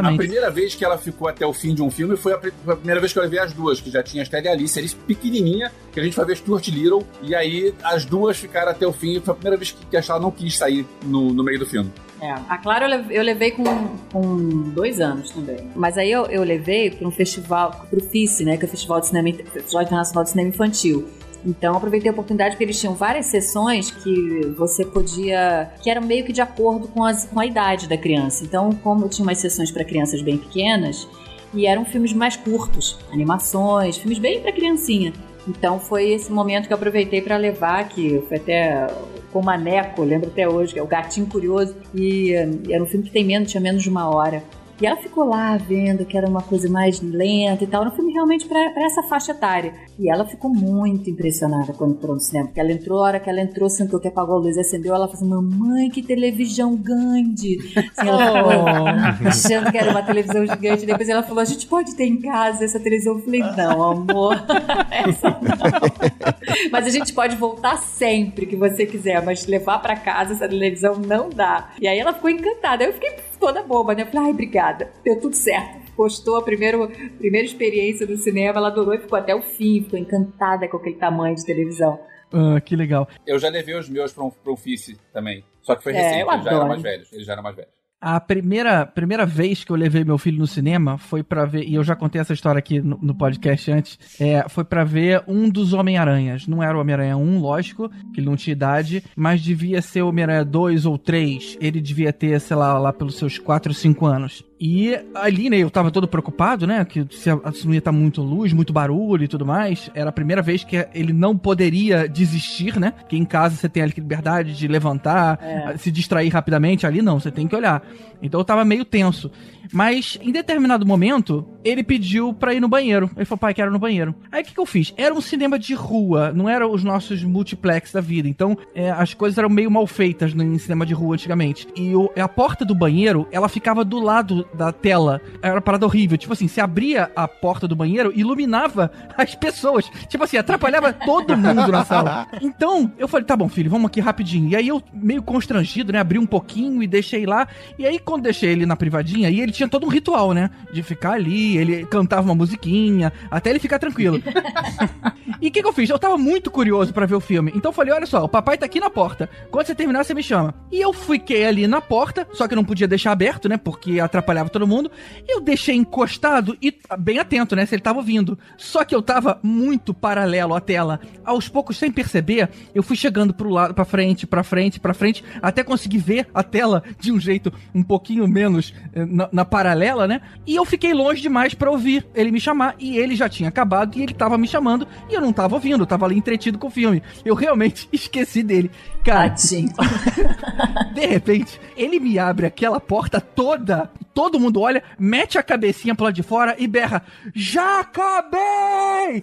A primeira vez que ela ficou até o fim de um filme foi a, a primeira vez que eu levei as duas, que já tinha a Estela e Alice, eles pequenininha, que a gente foi ver Stuart Little, e aí as duas ficaram até o fim, e foi a primeira vez que, que a Estela não quis sair no, no meio do filme. É, a Clara eu levei, eu levei com, com dois anos também. Mas aí eu, eu levei para um festival, pro FICE, né? Que é o Festival, de Cinema, Festival Internacional de Cinema Infantil. Então aproveitei a oportunidade porque eles tinham várias sessões que você podia. que eram meio que de acordo com, as, com a idade da criança. Então, como tinha umas sessões para crianças bem pequenas, e eram filmes mais curtos, animações, filmes bem para criancinha. Então foi esse momento que eu aproveitei para levar, que foi até com Maneco, lembro até hoje, que é o Gatinho Curioso, e era um filme que tem menos, tinha menos de uma hora. E ela ficou lá vendo que era uma coisa mais lenta e tal. Era um filme realmente para essa faixa etária. E ela ficou muito impressionada quando entrou no cinema. Porque ela entrou, a hora que ela entrou, sentou, que apagou a luz e acendeu, ela falou assim, mamãe, que televisão grande. Assim, ela ficou achando que era uma televisão gigante. Depois ela falou, a gente pode ter em casa essa televisão. Eu falei, não, amor, essa não. Mas a gente pode voltar sempre que você quiser, mas levar para casa essa televisão não dá. E aí ela ficou encantada. Eu fiquei toda boba, né? Eu falei, ai, obrigada, deu tudo certo. Postou a primeira, primeira experiência do cinema, ela adorou e ficou até o fim, ficou encantada com aquele tamanho de televisão. Ah, que legal. Eu já levei os meus pra um, pra um FICE também. Só que foi É, recente, eu eles já eram mais velhos. Eles já eram mais velhos. A primeira, primeira vez que eu levei meu filho no cinema foi pra ver, e eu já contei essa história aqui no, no podcast antes, é, foi pra ver um dos Homem-Aranhas. Não era o Homem-Aranha 1, lógico, que ele não tinha idade, mas devia ser o Homem-Aranha 2 ou 3. Ele devia ter, sei lá, lá pelos seus 4 ou 5 anos. E ali, né, eu tava todo preocupado, né, que se, se não ia estar muito luz, muito barulho e tudo mais. Era a primeira vez que ele não poderia desistir, né, que em casa você tem a liberdade de levantar, É. se distrair rapidamente. Ali não, você tem que olhar. Então eu tava meio tenso. Mas em determinado momento, ele pediu pra ir no banheiro. Ele falou, pai, quero ir no banheiro. Aí o que, que eu fiz? Era um cinema de rua, não era os nossos multiplex da vida. Então é, as coisas eram meio mal feitas no, em cinema de rua antigamente. E o- a porta do banheiro, ela ficava do lado da tela. Era uma parada horrível. Tipo assim, se abria a porta do banheiro, iluminava as pessoas. Tipo assim, atrapalhava todo mundo na sala. Então, eu falei, tá bom, filho, vamos aqui rapidinho. E aí eu, meio constrangido, né, abri um pouquinho e deixei lá. E aí, quando deixei ele na privadinha, aí ele tinha todo um ritual, né, de ficar ali, ele cantava uma musiquinha, até ele ficar tranquilo. E o que, que eu fiz? Eu tava muito curioso pra ver o filme. Então eu falei: olha só, o papai tá aqui na porta. Quando você terminar, você me chama. E eu fiquei ali na porta, só que eu não podia deixar aberto, né? Porque atrapalhava todo mundo. Eu deixei encostado e bem atento, né? Se ele tava ouvindo. Só que eu tava muito paralelo à tela. Aos poucos, sem perceber, eu fui chegando pro lado, pra frente, pra frente, pra frente, até conseguir ver a tela de um jeito um pouquinho menos eh, na, na paralela, né? E eu fiquei longe demais pra ouvir ele me chamar. E ele já tinha acabado e ele tava me chamando e eu não tava ouvindo, eu tava ali entretido com o filme. Eu realmente esqueci dele. Cara, de repente, ele me abre aquela porta toda, todo mundo olha, mete a cabecinha pro lado de fora e berra: Já acabei!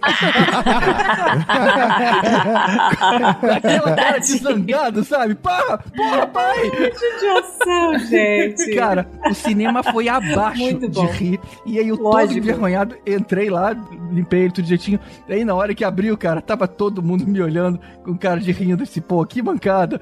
Aquela cara de zangado, sabe? Porra, porra, pai! Judiação, gente. Cara, o cinema foi abaixo de rir. E aí eu todo Lógico. envergonhado, entrei lá, limpei ele tudo direitinho. E aí na hora que abriu, cara, tava todo mundo me olhando com cara de rindo. Assim, pô, que mancada.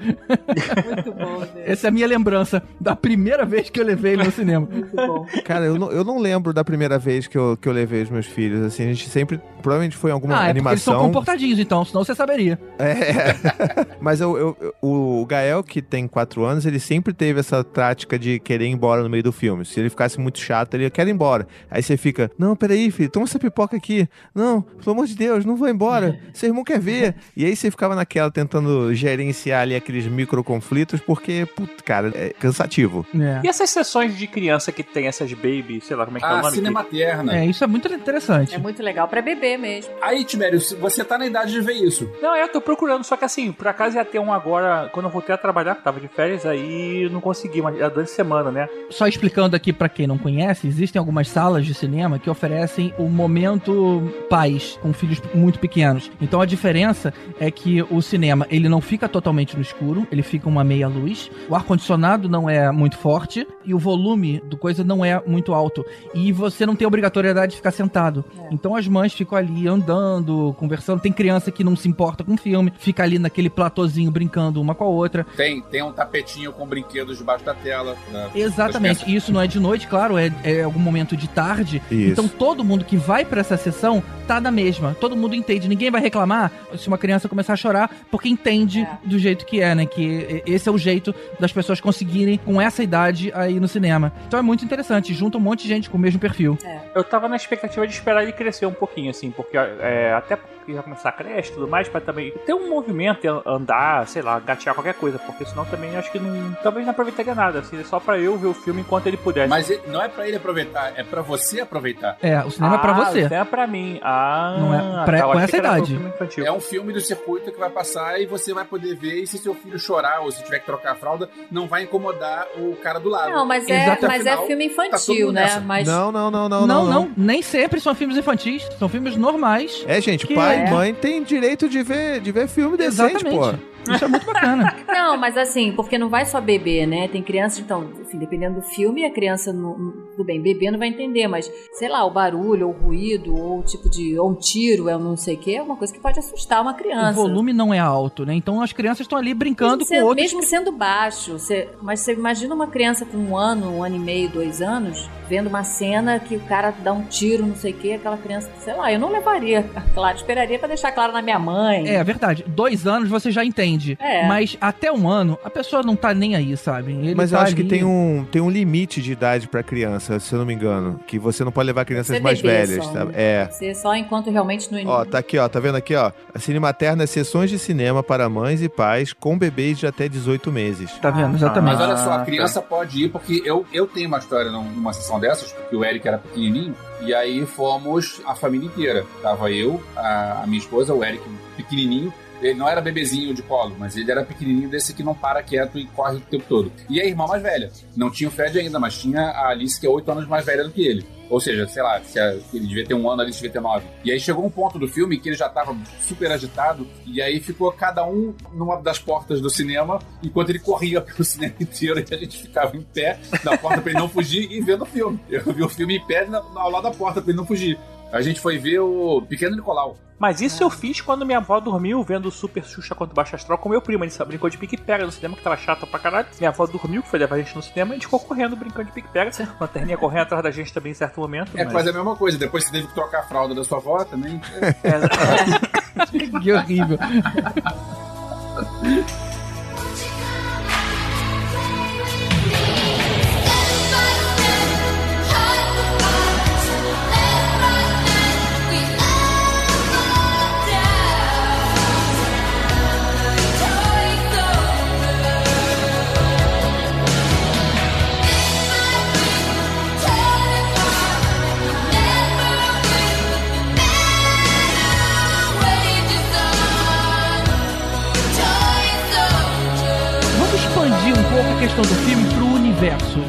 Muito bom, né? Essa é a minha lembrança da primeira vez que eu levei ele no cinema. Muito bom. Cara, eu não, eu não lembro da primeira vez que eu, que eu levei os meus filhos. Assim, a gente sempre. Provavelmente foi em alguma ah, é porque eles são animação. comportadinhos, então, senão você saberia. É. Mas eu, eu- o Gael, que tem quatro anos, ele sempre teve essa prática de querer ir embora no meio do filme. Se ele ficasse muito chato, ele quer ir embora. Aí você fica, não, peraí, filho, toma essa pipoca aqui. Não, pelo amor de Deus, não vou embora. Seu irmão quer ver. E aí você ficava naquela tentando gerenciar ali aqueles micro conflitos, porque, putz, cara, é cansativo. E essas sessões de criança que tem essas baby, sei lá como é que é o Ah, nome? Cinematerna. É, isso é muito interessante. É muito legal pra bebê mesmo. Aí, Tibério, você tá na idade de ver isso. Não, eu tô procurando, só que assim, por acaso ia ter um agora, quando eu voltei a trabalhar, que tava de férias, aí não consegui, mas já durante a semana, né? Só explicando aqui pra quem não conhece, existem algumas salas de cinema que oferecem o momento pais com filhos muito pequenos. Então a diferença é que o cinema, ele não fica totalmente no escuro, ele fica uma meia luz. O ar condicionado não é muito forte e o volume do coisa não é muito alto. E você não tem obrigatoriedade de ficar sentado. Então as mães ficam ali andando, conversando. Tem criança que não se importa com o filme, fica ali naquele platôzinho brincando uma com a outra. Tem, tem um tapetinho com brinquedos debaixo da tela. né? Exatamente. E isso não é de noite, claro, é, é algum momento de tarde. Isso. Então todo mundo que vai pra essa sessão tá na mesma. Todo mundo entende. Ninguém vai reclamar se uma criança começar a chorar, porque entende do jeito que é, né? Que esse é o jeito das pessoas conseguirem, com essa idade, aí no cinema. Então é muito interessante. Junta um monte de gente com o mesmo perfil. Eu tava na expectativa de esperar ele crescer um pouquinho, assim, porque é, até porque ia começar a creche e tudo mais, pra também ter um movimento, e andar, sei lá, gatear qualquer coisa, porque senão também acho que não. Talvez não aproveitaria nada, assim, só pra eu ver o filme enquanto ele pudesse. Mas ele- não é pra ele aproveitar, é pra você aproveitar. É, o cinema é pra Ah, você. O cinema é pra mim. Ah, Não é pra- tá, com essa que idade. infantil. É um filme do circuito que vai passar e você vai poder ver. E se seu filho chorar ou se tiver que trocar a fralda, não vai incomodar o cara do lado. Não, mas é, Exato. mas é Afinal, filme tá infantil, mundo né? Mas Não, não, não, não, Não, não, Nem sempre são filmes infantis. São filmes normais. É, gente, Que pai é. e mãe tem direito de ver, de ver filme decente, pô. Isso é muito bacana. Não, mas assim, porque não vai só beber, né? Tem criança, então, enfim, dependendo do filme, a criança, não, tudo bem, bebê não vai entender, mas, sei lá, o barulho, ou o ruído, ou o tipo de, ou um tiro, é um não sei o quê, é uma coisa que pode assustar uma O criança. volume não é alto, né? Então as crianças estão ali brincando mesmo com sendo, outros. mesmo sendo baixo, você- mas você imagina uma criança com um ano, um ano e meio, dois anos, vendo uma cena que o cara dá um tiro, não sei o quê, aquela criança, sei lá, eu não levaria, claro, esperaria pra deixar claro na minha mãe. É verdade. Dois anos você já entende. Entende. É. Mas até um ano, a pessoa não tá nem aí, sabe? Ele Mas eu tá acho que ali- tem um, tem um limite de idade pra criança, se eu não me engano. Que você não pode levar crianças mais velhas, só, sabe? né? É. Ser só enquanto realmente no Ó, tá aqui, ó, tá vendo aqui, ó? A Cine Materna é sessões de cinema para mães e pais com bebês de até 18 meses. Tá vendo? Exatamente. Mas olha só, Ah, a tá. criança pode ir, porque eu, eu tenho uma história num- numa sessão dessas, porque o Eric era pequenininho, e aí fomos a família inteira. Tava eu, a, a minha esposa, o Eric pequenininho, ele não era bebezinho de colo, mas ele era pequenininho desse que não para quieto e corre o tempo todo. E a irmã mais velha. Não tinha o Fred ainda, mas tinha a Alice, que é oito anos mais velha do que ele. Ou seja, sei lá, se ele devia ter um ano, a Alice devia ter nove. E aí chegou um ponto do filme que ele já tava super agitado, e aí ficou cada um numa das portas do cinema, enquanto ele corria pelo cinema inteiro, e a gente ficava em pé na porta pra ele não fugir e vendo o filme. Eu vi o filme em pé ao lado da porta pra ele não fugir. A gente foi ver o Pequeno Nicolau. Mas isso eu fiz quando minha avó dormiu vendo o Super Xuxa contra o Baixo Astral com meu primo. A gente brincou de pique-pega no cinema, que tava chata pra caralho. Minha avó dormiu, que foi levar a gente no cinema, e a gente ficou correndo, brincando de pique-pega. Lanterninha correndo atrás da gente também em certo momento. É mas- quase a mesma coisa. Depois você teve que trocar a fralda da sua avó também. que horrível.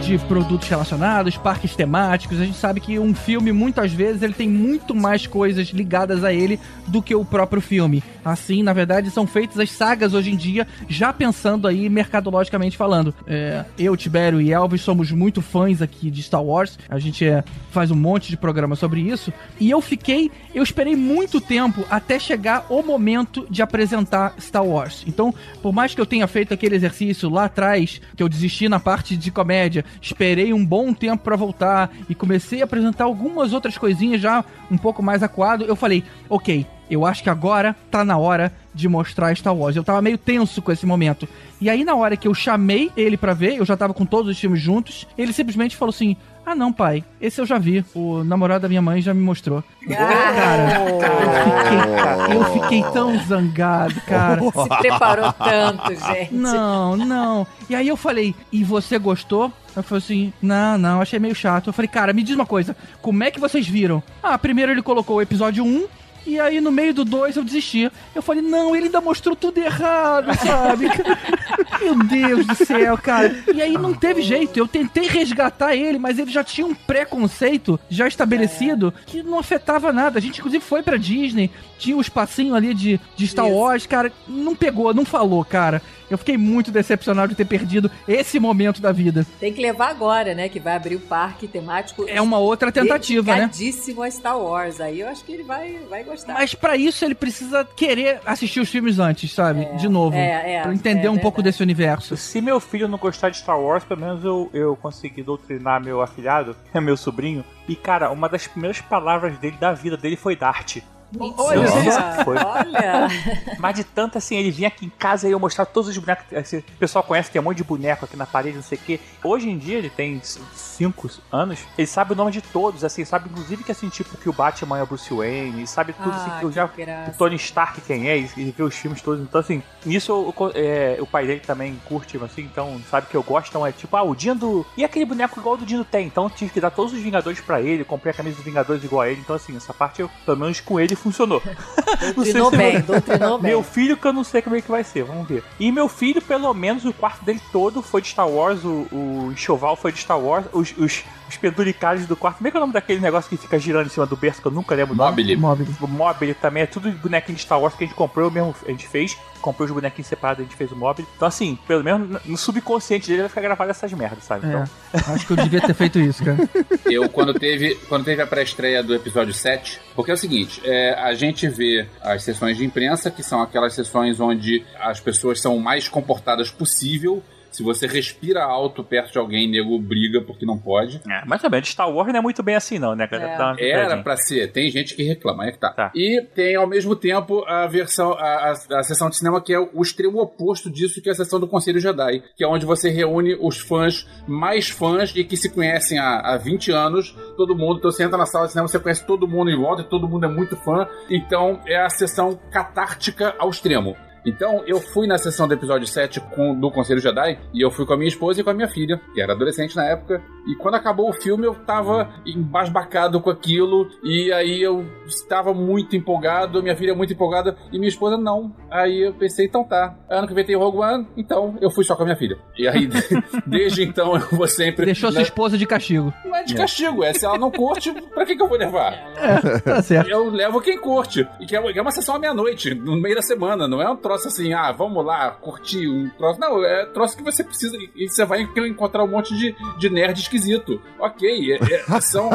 de produtos relacionados, parques temáticos. A gente sabe que um filme, muitas vezes, ele tem muito mais coisas ligadas a ele do que o próprio filme. Assim, na verdade, são feitas as sagas hoje em dia, já pensando aí mercadologicamente falando. É, eu, Tibério e Elvis somos muito fãs aqui de Star Wars. A gente é, faz um monte de programa sobre isso. E eu fiquei, eu esperei muito tempo até chegar o momento de apresentar Star Wars. Então, por mais que eu tenha feito aquele exercício lá atrás, que eu desisti na parte de comédia, esperei um bom tempo pra voltar e comecei a apresentar algumas outras coisinhas já um pouco mais acuado, eu falei, ok, eu acho que agora tá na hora de mostrar Star Wars. Eu tava meio tenso com esse momento. E aí, na hora que eu chamei ele pra ver, eu já tava com todos os filmes juntos, ele simplesmente falou assim: Ah, não, pai, esse eu já vi. O namorado da minha mãe já me mostrou. Cara, eu fiquei, eu fiquei tão zangado, cara. Se preparou tanto, gente. Não, não. E aí eu falei, e você gostou? Eu falei assim, não, não, achei meio chato. Eu falei, cara, me diz uma coisa, como é que vocês viram? Ah, primeiro ele colocou o episódio 1, e aí no meio do 2 eu desisti. Eu falei, não, ele ainda mostrou tudo errado, sabe? Meu Deus do céu, cara. E aí não teve jeito. Eu tentei resgatar ele, mas ele já tinha um preconceito já estabelecido que não afetava nada. A gente, inclusive, foi pra Disney, tinha o espacinho ali de, de Star Wars, cara. Não pegou, não falou, cara. Eu fiquei muito decepcionado de ter perdido esse momento da vida. Tem que levar agora, né? Que vai abrir o parque temático. É uma outra tentativa, né? Dedicadíssimo a Star Wars. Aí eu acho que ele vai, vai gostar. Mas pra isso ele precisa querer assistir os filmes antes, sabe? de novo. é, é, pra entender é um pouco desse universo. Se meu filho não gostar de Star Wars, pelo menos eu, eu consegui doutrinar meu afilhado, é meu sobrinho. E, cara, uma das primeiras palavras dele da vida dele foi Dart. Olha, olha. Mas de tanto assim, ele vinha aqui em casa e eu mostrar todos os bonecos. Assim, o pessoal conhece, tem um monte de boneco aqui na parede, não sei o quê. Hoje em dia, ele tem 5 anos, ele sabe o nome de todos, assim, sabe inclusive que assim, tipo, que o Batman é o Bruce Wayne, e sabe tudo assim, Ah, que eu já. graça. O Tony Stark quem é, e ele vê os filmes todos. Então, assim, nisso eu- eu- é, o pai dele também curte, assim, então sabe que eu gosto, então é tipo, ah, o Dindo. E aquele boneco igual o do Dindo tem, então eu tive que dar todos os Vingadores pra ele, comprei a camisa dos Vingadores igual a ele, então assim, essa parte, eu, pelo menos com ele, funcionou. Doutrinou se- bem, doutrinou bem. Meu filho que eu não sei como é que vai ser, vamos ver. E meu filho, pelo menos, o quarto dele todo foi de Star Wars, o, o enxoval foi de Star Wars, os, os, os penduricalhos do quarto. Como é que é o nome daquele negócio que fica girando em cima do berço, que eu nunca lembro o nome? Mobile. Mobile. O Mobile também é tudo bonequinho de Star Wars que a gente comprou, mesmo a gente fez. Comprou os bonequinhos separados, a gente fez o Mobile. Então, assim, pelo menos no- no subconsciente dele vai ficar gravado essas merdas, sabe? Então, É, acho que eu devia ter feito isso, cara. Eu, quando teve, quando teve a pré-estreia do episódio 7, porque é o seguinte, é, a gente vê as sessões de imprensa, que são aquelas sessões onde as pessoas são o mais comportadas possível, Se você respira alto perto de alguém, nego briga porque não pode. É, mas também, de Star Wars não é muito bem assim, não, né, cara? É. Era pra ser, tem gente que reclama, aí que tá. Tá. E tem ao mesmo tempo a versão, a, a, a sessão de cinema que é o extremo oposto disso, que é a sessão do Conselho Jedi, que é onde você reúne os fãs mais fãs e que se conhecem há, há 20 anos, todo mundo. Então você entra na sala de cinema, você conhece todo mundo em volta, e todo mundo é muito fã. Então é a sessão catártica ao extremo. Então, eu fui na sessão do episódio 7 com, do Conselho Jedi e eu fui com a minha esposa e com a minha filha, que era adolescente na época. E quando acabou o filme, eu tava embasbacado com aquilo. E aí eu estava muito empolgado, minha filha muito empolgada e minha esposa não. Aí eu pensei, então tá. Ano que vem tem Rogue One, então eu fui só com a minha filha. E aí, desde então, eu vou sempre. Deixou sua né, esposa de castigo. Não é de castigo, é. Se ela não curte, pra que, que eu vou levar? Tá certo. Eu levo quem curte. E que é, que é uma sessão à meia-noite, no meio da semana. Não é um troço assim, ah, vamos lá, curtir um troço. Não, é troço que você precisa. E você vai encontrar um monte de, de nerd esquisito. Ok, é, é- são,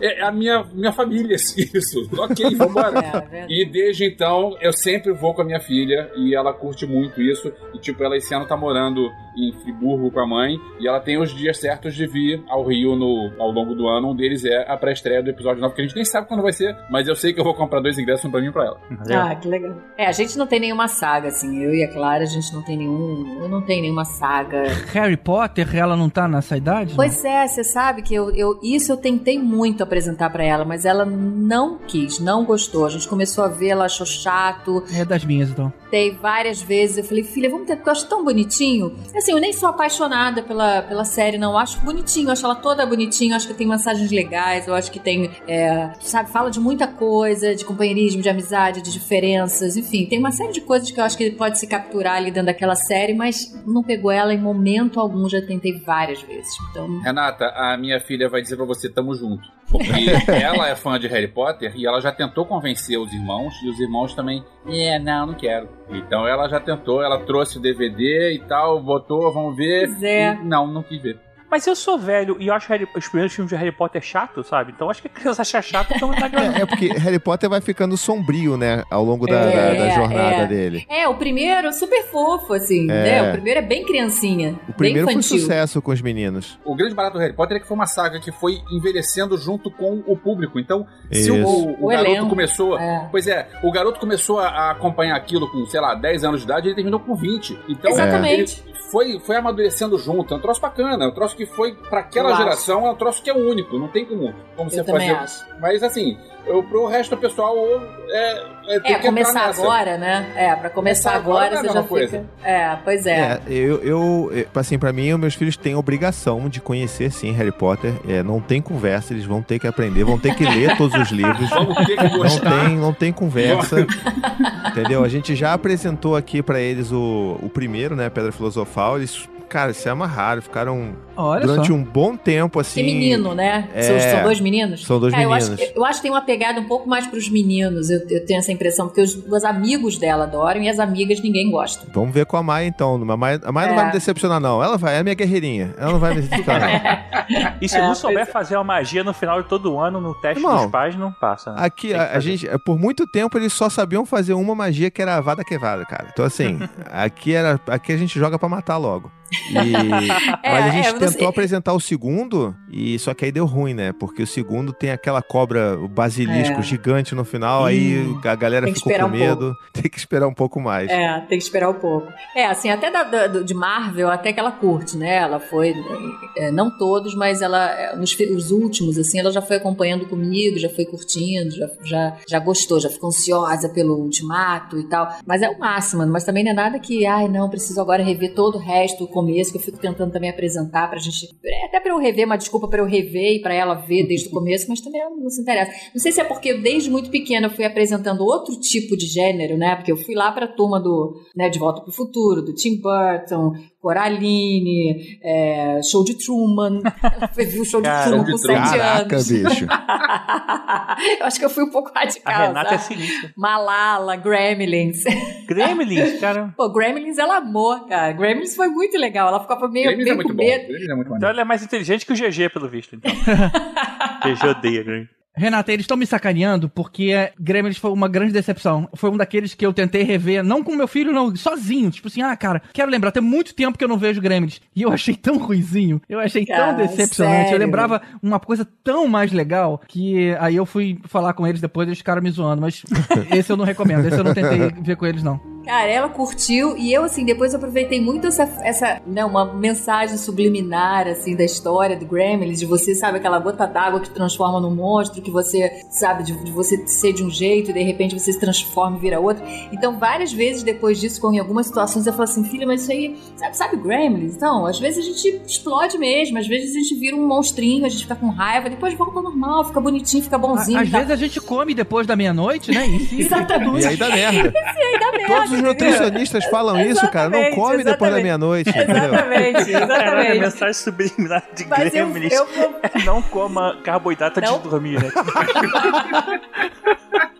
é a minha, minha família, isso. Ok, vambora. É, E desde então, eu sempre vou com a minha filha e ela curte muito isso. E, tipo, ela esse ano tá morando em Friburgo com a mãe e ela tem os dias certos de vir ao Rio no, ao longo do ano. Um deles é a pré-estreia do episódio 9, que a gente nem sabe quando vai ser, mas eu sei que eu vou comprar dois ingressos um pra mim e pra ela. Ah, que legal. É, a gente não tem nenhuma saga, assim. Eu e a Clara, a gente não tem nenhum. Eu não tenho nenhuma saga. Harry Potter, ela não tá nessa idade? Pois é, você sabe que eu, eu isso eu tentei muito apresentar pra ela, mas ela não quis, não gostou. A gente começou a ver, ela achou chato. não? É das minhas, então. Tentei várias vezes. Eu falei, filha, vamos ter, porque eu acho tão bonitinho. Assim, eu nem sou apaixonada pela, pela série, não. Eu acho bonitinho, eu acho ela toda bonitinha. Eu acho que tem mensagens legais, eu acho que tem, é, sabe, fala de muita coisa, de companheirismo, de amizade, de diferenças, enfim. Tem uma série de coisas que eu acho que pode se capturar ali dentro daquela série, mas não pegou ela em momento algum. Já tentei várias vezes. Então, Renata, a minha filha vai dizer pra você, tamo junto. Porque ela é fã de Harry Potter e ela já tentou convencer os irmãos, e os irmãos também, é, não, não quero. Então ela já tentou, ela trouxe o DVD e tal, botou, vamos ver. Pois é. E não, não quis ver. Mas eu sou velho e eu acho Harry- os primeiros filmes de Harry Potter chato, sabe? Então acho que a criança acha chato, então não É, é porque Harry Potter vai ficando sombrio, né? Ao longo da, É, da- da jornada é. dele. É, o primeiro é super fofo, assim, É. né? O primeiro é bem criancinha. O primeiro bem foi infantil. sucesso com os meninos. O grande barato do Harry Potter é que foi uma saga que foi envelhecendo junto com o público. Então, se Isso. o, o O garoto elenco, começou. é. Pois é, o garoto começou a, acompanhar aquilo com, sei lá, 10 anos de idade e ele terminou com 20. Então, Exatamente. ele foi, foi amadurecendo junto. É um troço bacana. É um troço que foi, pra aquela Eu acho. geração, é um troço que é único. Não tem como, como você Eu também fazer. acho. Mas assim, eu, pro resto do pessoal, é, é, tem É, que começar agora, né? É, pra começar, Começar agora agora, não é você já mesma fica. coisa. É, pois é. É, eu, eu, assim, pra mim, os meus filhos têm obrigação de conhecer, sim, Harry Potter. É, não tem conversa, eles vão ter que aprender, vão ter que ler todos os livros. Vamos ter que Não tem, não tem conversa. entendeu? A gente já apresentou aqui pra eles o, o primeiro, né? Pedra Filosofal. Eles, cara, se amarraram, ficaram Olha durante só. um bom tempo assim. Que menino, né? É. São, são dois meninos? São dois É, eu acho, meninos. eu acho que tem uma pegada um pouco mais pros meninos. Eu, eu tenho essa impressão, porque os, os amigos dela adoram e as amigas ninguém gosta. Vamos ver com a Maia então. A Maia, a Maia não É. vai me decepcionar, não. Ela vai, é a minha guerreirinha. Ela não vai me decepcionar. E se É, não souber é. fazer uma magia no final de todo ano, no teste Irmão, dos pais, não passa. né? Aqui, que a, a gente, por muito tempo, eles só sabiam fazer uma magia que era a Vada Quevada, cara. Então, assim, aqui, era, aqui a gente joga pra matar logo. E- mas a gente é, não tentou sei. apresentar o segundo, e só que aí deu ruim, né? Porque o segundo tem aquela cobra, o basilisco É. gigante no final, aí a galera ficou com um medo. Tem que esperar um pouco mais. É, tem que esperar um pouco. É, assim, até da, da- de Marvel, até que ela curte, né? Ela foi, é, não todos, mas ela, é, nos os últimos, assim, ela já foi acompanhando comigo, já foi curtindo, já, já, já gostou, já ficou ansiosa pelo ultimato e tal. Mas é o máximo, mas também não é nada que, ai, não, preciso agora rever todo o resto, o começo, que eu fico tentando também apresentar pra gente. é, Até pra eu rever, uma desculpa pra eu rever e pra ela ver desde o começo, mas também não se interessa. Não sei se é porque eu, desde muito pequena eu fui apresentando outro tipo de gênero, né? Porque eu fui lá pra turma do, né, De Volta pro Futuro, do Tim Burton, Coraline, é, show de Truman. Eu vi o show de Cara, Truman de com Truman. sete Caraca, anos. bicho. eu acho que eu fui um pouco radical. A Renata é sinistra. Malala, Gremlins. Gremlins, cara. Pô, Gremlins ela amou, cara. Gremlins foi muito legal. Ela ficava meio, Gremlins é meio muito com bom. medo. Gremlins é muito Então ela é mais inteligente que o GG, pelo visto. Então. GG odeia Gremlins. Renata, eles estão me sacaneando porque Gremlins foi uma grande decepção. Foi um daqueles que eu tentei rever, não com meu filho, não, sozinho. Tipo assim, ah, cara, quero lembrar, tem muito tempo que eu não vejo Gremlins. E eu achei tão ruizinho, eu achei Cara, tão decepcionante. sério? Eu lembrava uma coisa tão mais legal que aí eu fui falar com eles depois e eles ficaram me zoando. Mas esse eu não recomendo, esse eu não tentei ver com eles, não. Cara, ela curtiu e eu, assim, depois eu aproveitei muito essa, essa né, uma mensagem subliminar, assim, da história do Gremlins, de você, sabe, aquela gota d'água que transforma num monstro, que você, sabe, de, de você ser de um jeito e de repente você se transforma e vira outro. Então, várias vezes depois disso, com em algumas situações, eu falo assim, filha, mas isso aí, sabe, sabe Gremlins? Então, às vezes a gente explode mesmo, às vezes a gente vira um monstrinho, a gente fica com raiva, depois volta ao normal, fica bonitinho, fica bonzinho. Às e tal. vezes a gente come depois da meia-noite, né? E Exatamente. E aí dá merda. E aí dá merda, Todos os nutricionistas falam isso, cara. Não Exatamente, come depois da exatamente. meia-noite. entendeu? Exatamente, Caraca, a exatamente. mensagem subliminar de eu- Gremlins eu é não coma carboidrato antes Não. de dormir, né?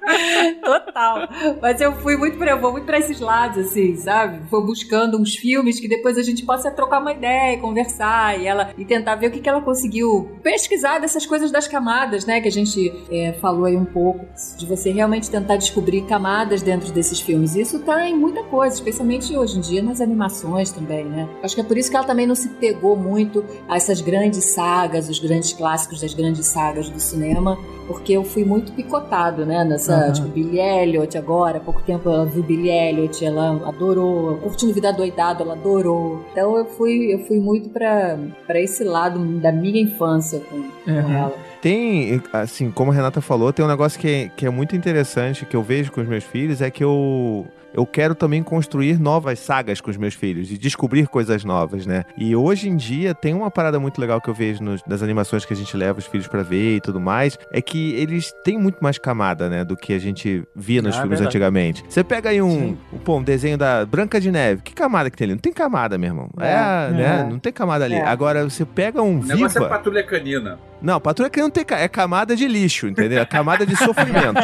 Total. Mas eu fui muito pra, eu vou muito pra esses lados, assim, sabe? Vou buscando uns filmes que depois a gente possa trocar uma ideia, conversar e ela e tentar ver o que, que ela conseguiu pesquisar dessas coisas das camadas, né? Que a gente é, falou aí um pouco, de você realmente tentar descobrir camadas dentro desses filmes. Isso tá em muita coisa, especialmente hoje em dia nas animações também, né? Acho que é por isso que ela também não se pegou muito a essas grandes sagas, os grandes clássicos das grandes sagas do cinema, porque eu fui muito picotado, né? Nessa, Aham. tipo, Billy Elliot agora, há pouco tempo ela viu Billy Elliot, ela adorou, Curtindo Vida Doidado, ela adorou. Então eu fui, eu fui muito pra, pra esse lado da minha infância com, com Uhum. ela. Tem, assim, como a Renata falou, tem um negócio que é, que é muito interessante que eu vejo com os meus filhos, é que eu, eu quero também construir novas sagas com os meus filhos e descobrir coisas novas, né? E hoje em dia tem uma parada muito legal que eu vejo nos- nas animações que a gente leva os filhos pra ver e tudo mais, é que eles têm muito mais camada, né, do que a gente via nos Ah, filmes verdade. antigamente. Você pega aí um, um, pô, um desenho da Branca de Neve, que camada que tem ali? Não tem camada, meu irmão. É, É, né? é. Não tem camada ali. É. Agora, você pega um O negócio Viva... é patrulha canina. Não, patrulha que não tem ca- é camada de lixo, entendeu? É camada de sofrimento.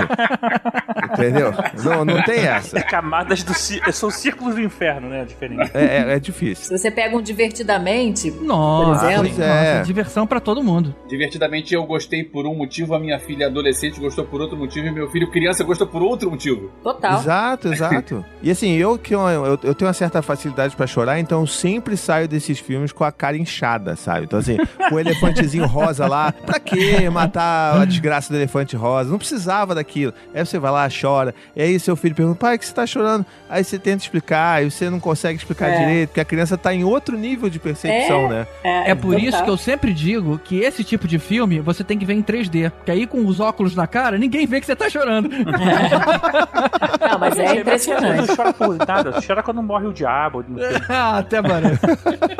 entendeu? Não, não tem essa. É camadas do ci- são círculos do inferno, né? Diferente. É, é- é difícil. Se você pega um divertidamente, Nossa, Por exemplo? É. nossa, diversão pra todo mundo. Divertidamente eu gostei por um motivo, a minha filha adolescente gostou por outro motivo e meu filho criança gostou por outro motivo. total. Exato, exato. E assim, eu que eu, eu, eu tenho uma certa facilidade pra chorar, então eu sempre saio desses filmes com a cara inchada, sabe? Então assim, com o elefantezinho rosa lá, pra quê matar a desgraça do elefante rosa? Não precisava daquilo. Aí você vai lá, chora, e aí seu filho pergunta, pai, que você tá chorando? Aí você tenta explicar, e você não consegue explicar É. direito, porque a criança tá em outro nível de percepção, né? É por total. isso que eu sempre digo que esse tipo de filme você tem que ver em 3D. Porque aí com os óculos na cara, ninguém vê que você tá chorando. Não, mas é impressionante. Não chora por nada, chora quando morre o diabo. ah, até parece.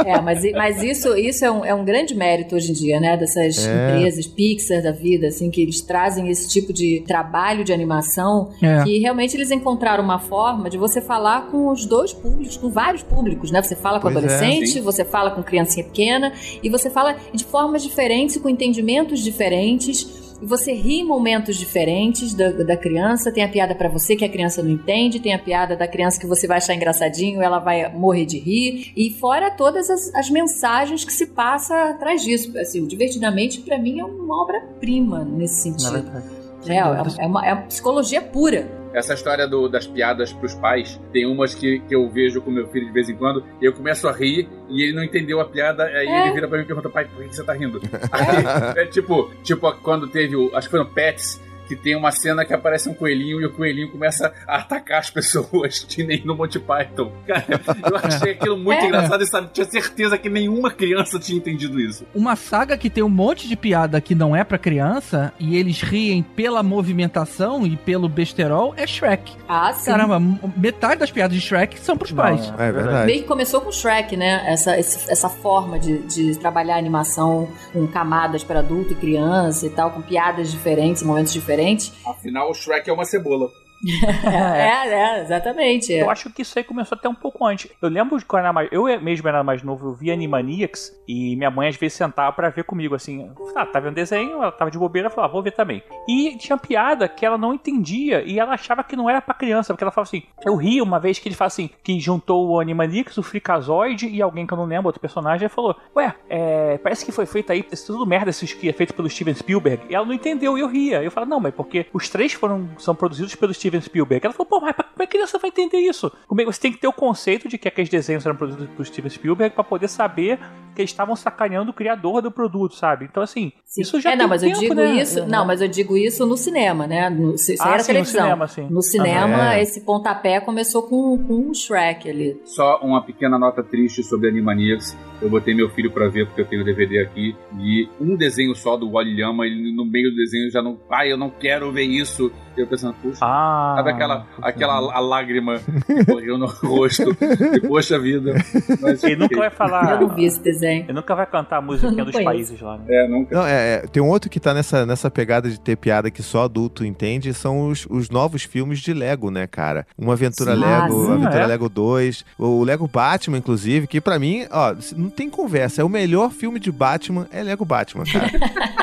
É, mas, mas isso, isso é, um, é um grande mérito hoje em dia, né? Dessas É. empresas, Pixar da vida, assim, que eles trazem esse tipo de trabalho de animação É. que realmente eles encontraram uma forma de você falar com os dois públicos, com vários públicos, né? Você fala com Pois é. adolescente, Sim. você fala com criancinha pequena e você fala de formas diferentes e com entendimentos diferentes. Você ri em momentos diferentes da, da criança. Tem a piada pra você que a criança não entende, tem a piada da criança que você vai achar engraçadinho, ela vai morrer de rir. E fora todas as, as mensagens que se passa atrás disso. Assim, divertidamente pra mim é uma obra-prima nesse sentido. Verdade. É, é, uma, é uma psicologia pura. Essa história do- das piadas pros pais, tem umas que, que eu vejo com meu filho de vez em quando, eu começo a rir e ele não entendeu a piada, aí É. ele vira pra mim e pergunta, pai, por que você tá rindo? Aí, é tipo, tipo quando teve o. Acho que foi no Pets. Que tem uma cena que aparece um coelhinho e o coelhinho começa a atacar as pessoas, que nem no Monty Python. Cara, eu achei aquilo muito É. engraçado e sabe, tinha certeza que nenhuma criança tinha entendido isso. Uma saga que tem um monte de piada que não é pra criança e eles riem pela movimentação e pelo besterol é Shrek. Ah, sim. Caramba, metade das piadas de Shrek são pros pais. É verdade. Meio que começou com Shrek, né? Essa, essa forma de, de trabalhar a animação com camadas para adulto e criança e tal, com piadas diferentes, momentos diferentes. Afinal, o Shrek é uma cebola. É, é, exatamente. Eu acho que isso aí começou até um pouco antes. Eu lembro de quando eu era mais. Eu mesmo era mais novo, eu via Animaniacs e minha mãe às vezes sentava pra ver comigo assim. Ah, tá vendo desenho, ela tava de bobeira, eu falava, vou ver também. E tinha piada que ela não entendia e ela achava que não era pra criança, porque ela falava assim. Eu ri uma vez que ele fala assim, que juntou o Animaniacs, o Freakazoid e alguém que eu não lembro, outro personagem, e falou: Ué, é, parece que foi feito aí, isso tudo merda, isso que é feito pelo Steven Spielberg. E ela não entendeu e eu ria. Eu falava, não, mas porque os três foram, são produzidos pelo Steven Spielberg. Ela falou, pô, mas como é que criança vai entender isso? Como é que você tem que ter o conceito de que aqueles desenhos eram produzidos pelo Steven Spielberg pra poder saber que eles estavam sacaneando o criador do produto, sabe? Então, assim, isso já é, tem não, mas tempo, eu digo né? isso. Não, mas eu digo isso no cinema, né? No, se, se Ah, era sim, no televisão. cinema, sim. No cinema, Ah, é. esse pontapé começou com, com o Shrek ali. Só uma pequena nota triste sobre Animaniacs. Eu botei meu filho pra ver porque eu tenho o DVD aqui. E um desenho só do Wally Lama, ele no meio do desenho já não. Pai, eu não quero ver isso. Eu pensando, puxa. Ah, Sabe aquela, aquela a lágrima que correu no rosto? E, poxa vida. Mas, Ele nunca vai falar. Eu não vi esse desenho. Ele nunca vai cantar a musiquinha Não dos conheço. países lá, né? É, nunca. Não, é, é, tem um outro que tá nessa, nessa pegada de ter piada que só adulto entende, são os, os novos filmes de Lego, né, cara? Uma Aventura Sim. Lego, Ah, sim, Aventura é. Lego 2, o Lego Batman, inclusive, que pra mim, ó, não tem conversa, é o melhor filme de Batman, é Lego Batman, cara.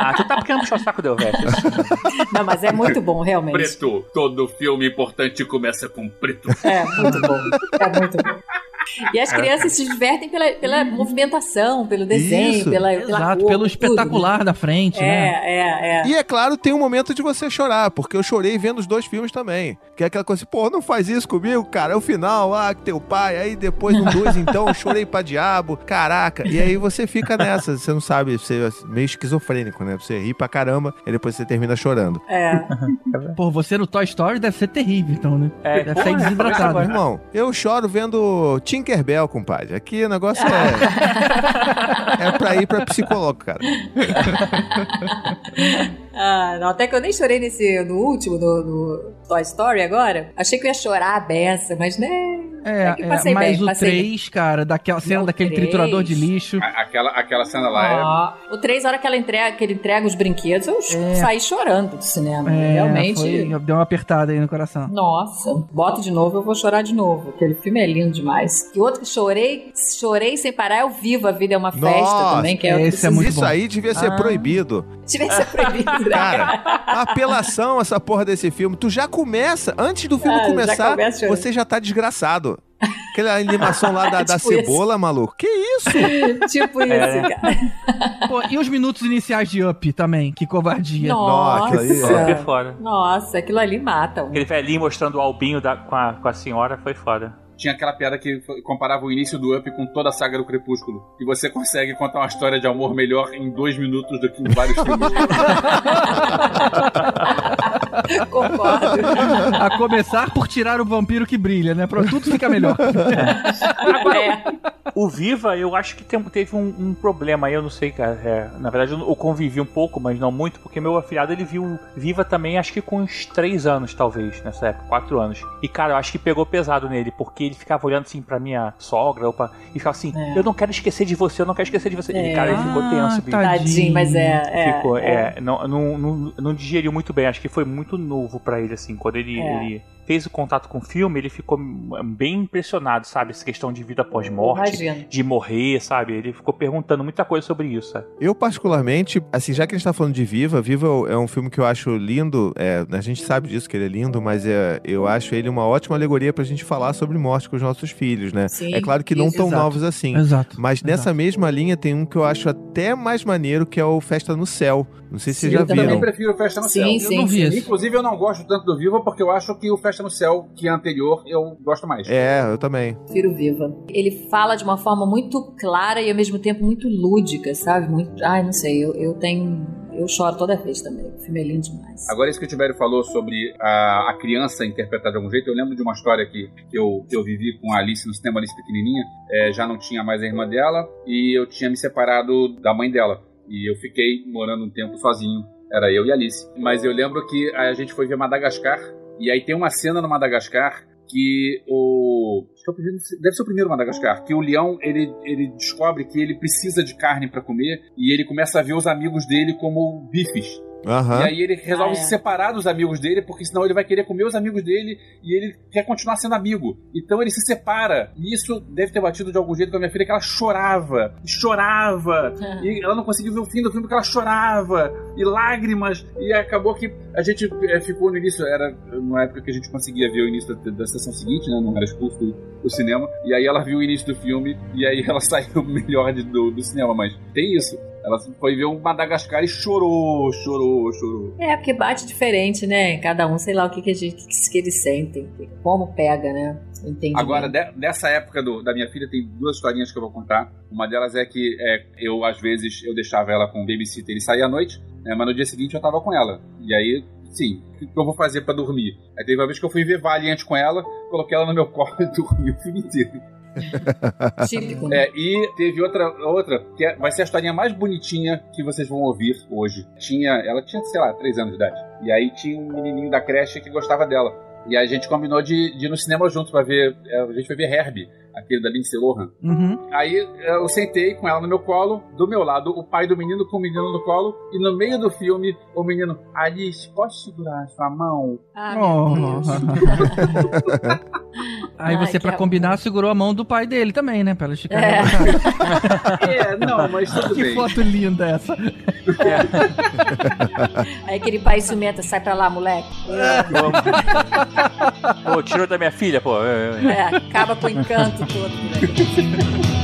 Ah, tu tá querendo puxar o saco do. Não, mas é muito bom, realmente. Preto. Todo filme importante começa com preto. É, muito bom. É muito bom. E as crianças se divertem pela, pela movimentação, pelo desenho, Isso. pela, pela Exato, cor, pelo tudo, espetacular da frente, né? né? É, é, é. E é claro, tem um momento de você chorar, porque eu chorei vendo os dois filmes também. Que é aquela coisa assim, pô, não faz isso comigo, cara. É o final, ah, que teu pai. Aí depois no dois, então, eu chorei pra diabo. Caraca. E aí você fica nessa, você não sabe, você é meio esquizofrênico, né? Você ri pra caramba e depois você termina chorando. É. Pô, você no Toy Story deve ser terrível, então, né? É, deve porra, sair é, desidratado. Irmão, eu choro vendo Tinkerbell, compadre. Aqui o negócio é. é pra ir pra psicólogo, cara. Ah, não, até que eu nem chorei nesse, no último, no, no Toy Story agora. Achei que eu ia chorar a beça, mas né. É, que é, passei mas bem, o passei 3, cara, daquela cena Não, daquele três. triturador de lixo. A- Aquela, aquela cena lá é. Ah, o 3, a hora que, ela entrega, que ele entrega os brinquedos, eu É. saí chorando do cinema. É, Realmente. foi- deu uma apertada aí no coração. Nossa, bota de novo, eu vou chorar de novo. Aquele filme é lindo demais. E outro que chorei, chorei sem parar é o Viva, a Vida é uma festa Nossa, também, que é esse é muito Isso bom. aí devia ser Ah. proibido. Tivesse proibido, né? Cara, apelação essa porra desse filme. Tu já começa, antes do filme Ah, já começar, começa chorando. você já tá desgraçado. Aquela animação lá da, da Tipo isso. cebola, maluco. Que isso? tipo isso, É. cara. Pô, e os minutos iniciais de Up também, que covardia. Nossa, aquilo Nossa. foda. Nossa, aquilo ali mata. um. Aquele velhinho mostrando o albinho da- com, a, com a senhora foi foda. Tinha aquela piada que comparava o início do Up com toda a saga do Crepúsculo. E você consegue contar uma história de amor melhor em dois minutos do que em vários filmes. Concordo. A começar por tirar o vampiro que brilha, né? Pra tudo fica melhor. É. O Viva, eu acho que teve um, um problema aí, eu não sei, cara. É, na verdade, eu, eu convivi um pouco, mas não muito, porque meu afilhado ele viu Viva também, acho que com uns 3 anos, talvez, nessa época, 4 anos. E, cara, eu acho que pegou pesado nele, porque ele ficava olhando assim pra minha sogra, ou pra, e ficava assim: É. Eu não quero esquecer de você, eu não quero esquecer de você. É. E, cara, ele ficou tenso, Ah, bicho. tá. Tadinho, mas é. é, Ficou, é. é, não, não, não, não digeriu muito bem. Acho que foi muito novo pra ele, assim. Quando ele, É. ele fez o contato com o filme, ele ficou bem impressionado, sabe? Essa questão de vida pós-morte, Imagino. de morrer, sabe? Ele ficou perguntando muita coisa sobre isso, sabe? Eu, particularmente, assim, já que a gente tá falando de Viva, Viva é um filme que eu acho lindo. é, a gente sabe disso, que ele é lindo, mas é, eu acho ele uma ótima alegoria pra gente falar sobre morte com os nossos filhos, né? Sim, é claro que não isso. tão Exato. novos assim. Exato. Mas nessa mesma linha tem um que eu acho até mais maneiro, que é o Festa no Céu. Não sei se vocês já eu também viram. Prefiro Festa no Sim, Céu. Eu sim, não vi sim. esse. Inclusive, eu não gosto tanto do Viva porque eu acho que o Festa no Céu, que é anterior, eu gosto mais. É, eu também. Prefiro Viva. Ele fala de uma forma muito clara e ao mesmo tempo muito lúdica, sabe? Muito. Ai, não sei, eu, eu tenho. Eu choro toda vez também. O filme é lindo demais. Agora, isso que o Tibério falou sobre a, a criança interpretar de algum jeito, eu lembro de uma história que, que, eu, que eu vivi com a Alice no cinema, Alice pequenininha. É, já não tinha mais a irmã dela e eu tinha me separado da mãe dela. E eu fiquei morando um tempo sozinho. Era eu e Alice. Mas eu lembro que a gente foi ver Madagascar. E aí tem uma cena no Madagascar que o. é Deve ser o primeiro Madagascar. Que o leão ele, ele descobre que ele precisa de carne para comer e ele começa a ver os amigos dele como bifes. Aham. E aí ele resolve Ah, é. se separar dos amigos dele, porque senão ele vai querer comer os amigos dele e ele quer continuar sendo amigo. Então ele se separa. E isso deve ter batido de algum jeito com a minha filha, que ela chorava, e chorava. e ela não conseguia ver o fim do filme porque ela chorava. E lágrimas. E acabou que a gente eh, ficou no início, era uma época que a gente conseguia ver o início da, da sessão seguinte, né? Não era expulso do, do cinema. E aí ela viu o início do filme e aí ela saiu melhor de- do, do cinema. Mas tem isso. Ela foi ver um Madagascar e chorou, chorou, chorou. É, porque bate diferente, né? Cada um, sei lá o que, que, a gente, que, que eles sentem, como pega, né? Entendi. Agora, de- dessa época do- da minha filha, tem duas historinhas que eu vou contar. Uma delas é que é, eu, às vezes, eu deixava ela com o babysitter e saía à noite, né, mas no dia seguinte eu tava com ela. E aí, sim, o que eu vou fazer pra dormir? Aí teve uma vez que eu fui ver Valiant com ela, coloquei ela no meu colo e dormi o filme inteiro. Típico, né? É, e teve outra, outra que é- vai ser a historinha mais bonitinha que vocês vão ouvir hoje. Tinha, ela tinha, sei lá, 3 anos de idade. E aí tinha um menininho da creche que gostava dela. E aí a gente combinou de, de ir no cinema junto pra ver. é, A gente foi ver Herbie, aquele da Lindsay Lohan. Uhum. Aí eu sentei com ela no meu colo, do meu lado, o pai do menino com o menino no colo, e no meio do filme, o menino, Alice, posso segurar a sua mão? Ah, Oh. Aí Ai, você, que pra amor. combinar, segurou a mão do pai dele também, né? Pra ela esticar. É. É, não, mas tudo Que bem. foto linda essa. Aí aquele pai ciumenta, sai pra lá, moleque. Pô, tirou da minha filha, pô. É, é. É, acaba com o encanto todo. Né?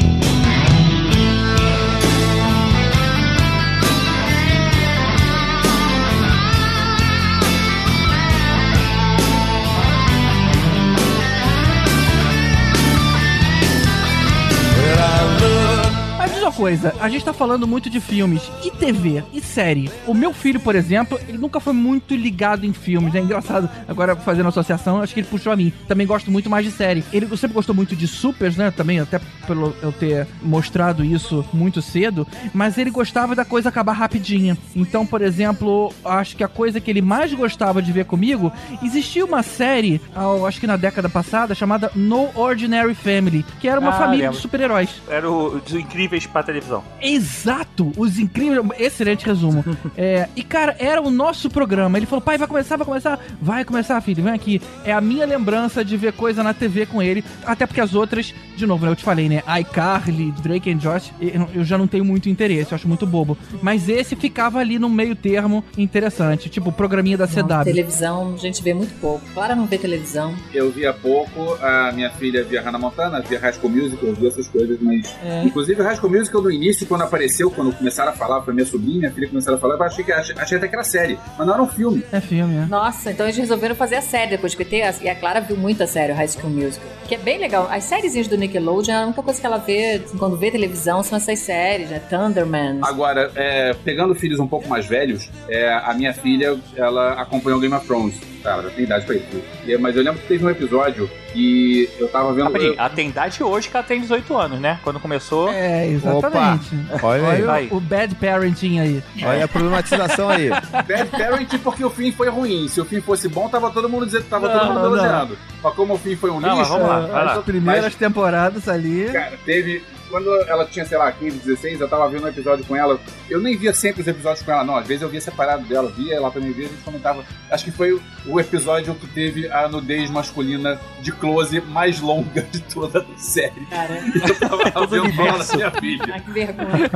coisa, a gente tá falando muito de filmes e TV e série. O meu filho, por exemplo, ele nunca foi muito ligado em filmes. É engraçado, agora fazendo associação, acho que ele puxou a mim. Também gosto muito mais de série. Ele sempre gostou muito de supers, né? Também, até pelo eu ter mostrado isso muito cedo. Mas ele gostava da coisa acabar rapidinha. Então, por exemplo, acho que a coisa que ele mais gostava de ver comigo, existia uma série, acho que na década passada, chamada No Ordinary Family, que era uma Ah, família lembro. de super-heróis. Era o dos incríveis televisão. Exato! Os incríveis. Excelente resumo. É, e, cara, era o nosso programa. Ele falou: pai, vai começar, vai começar? Vai começar, filho, vem aqui. É a minha lembrança de ver coisa na TV com ele. Até porque as outras, de novo, né, eu te falei, né? iCarly, Drake and Josh, eu já não tenho muito interesse, eu acho muito bobo. Mas esse ficava ali no meio termo interessante. Tipo, o programinha da Não, CW. televisão a gente vê muito pouco. Clara não vê televisão. Eu vi há pouco, a minha filha via Hannah Montana, via High School Musical, eu vi essas coisas, mas... É. Inclusive, High School Musical, no início, quando apareceu, quando começaram a falar, foi minha sobrinha, minha filha começaram a falar, eu achei, que, achei, achei até que era série, mas não era um filme. É filme, é. Nossa, então eles resolveram fazer a série depois que tem a, e a Clara viu muito a série, o High School Musical. Que é bem legal. As sériezinhas do Nickelodeon, a única coisa que ela vê quando vê televisão são essas séries, né? Thunderman. Agora, é, pegando filhos um pouco mais velhos, é, a minha filha, ela acompanhou Game of Thrones. Tá, ela já tem idade pra isso. E- Mas eu lembro que teve um episódio que eu tava vendo... Rapidinho, ela tem idade hoje que ela tem 18 anos, né? Quando começou. É, exatamente. Olha aí. Olha Vai. o, o bad parenting aí. Olha a problematização aí. Bad Parent porque o fim foi ruim. Se o fim fosse bom, tava todo mundo dizendo, tava todo Não, mundo não. elogiando. Mas como o fim foi um Não, mas lixo, vamos lá, vai lá. As primeiras temporadas ali. Cara, teve. Quando ela tinha, sei lá, 15, 16, eu tava vendo um episódio com ela. Eu nem via sempre os episódios com ela, não. Às vezes eu via separado dela, via, ela também via, a gente comentava. Acho que foi o, episódio que teve a nudez masculina de close mais longa de toda a série. Cara, Eu tava vendo universo. minha filha. ai, que vergonha.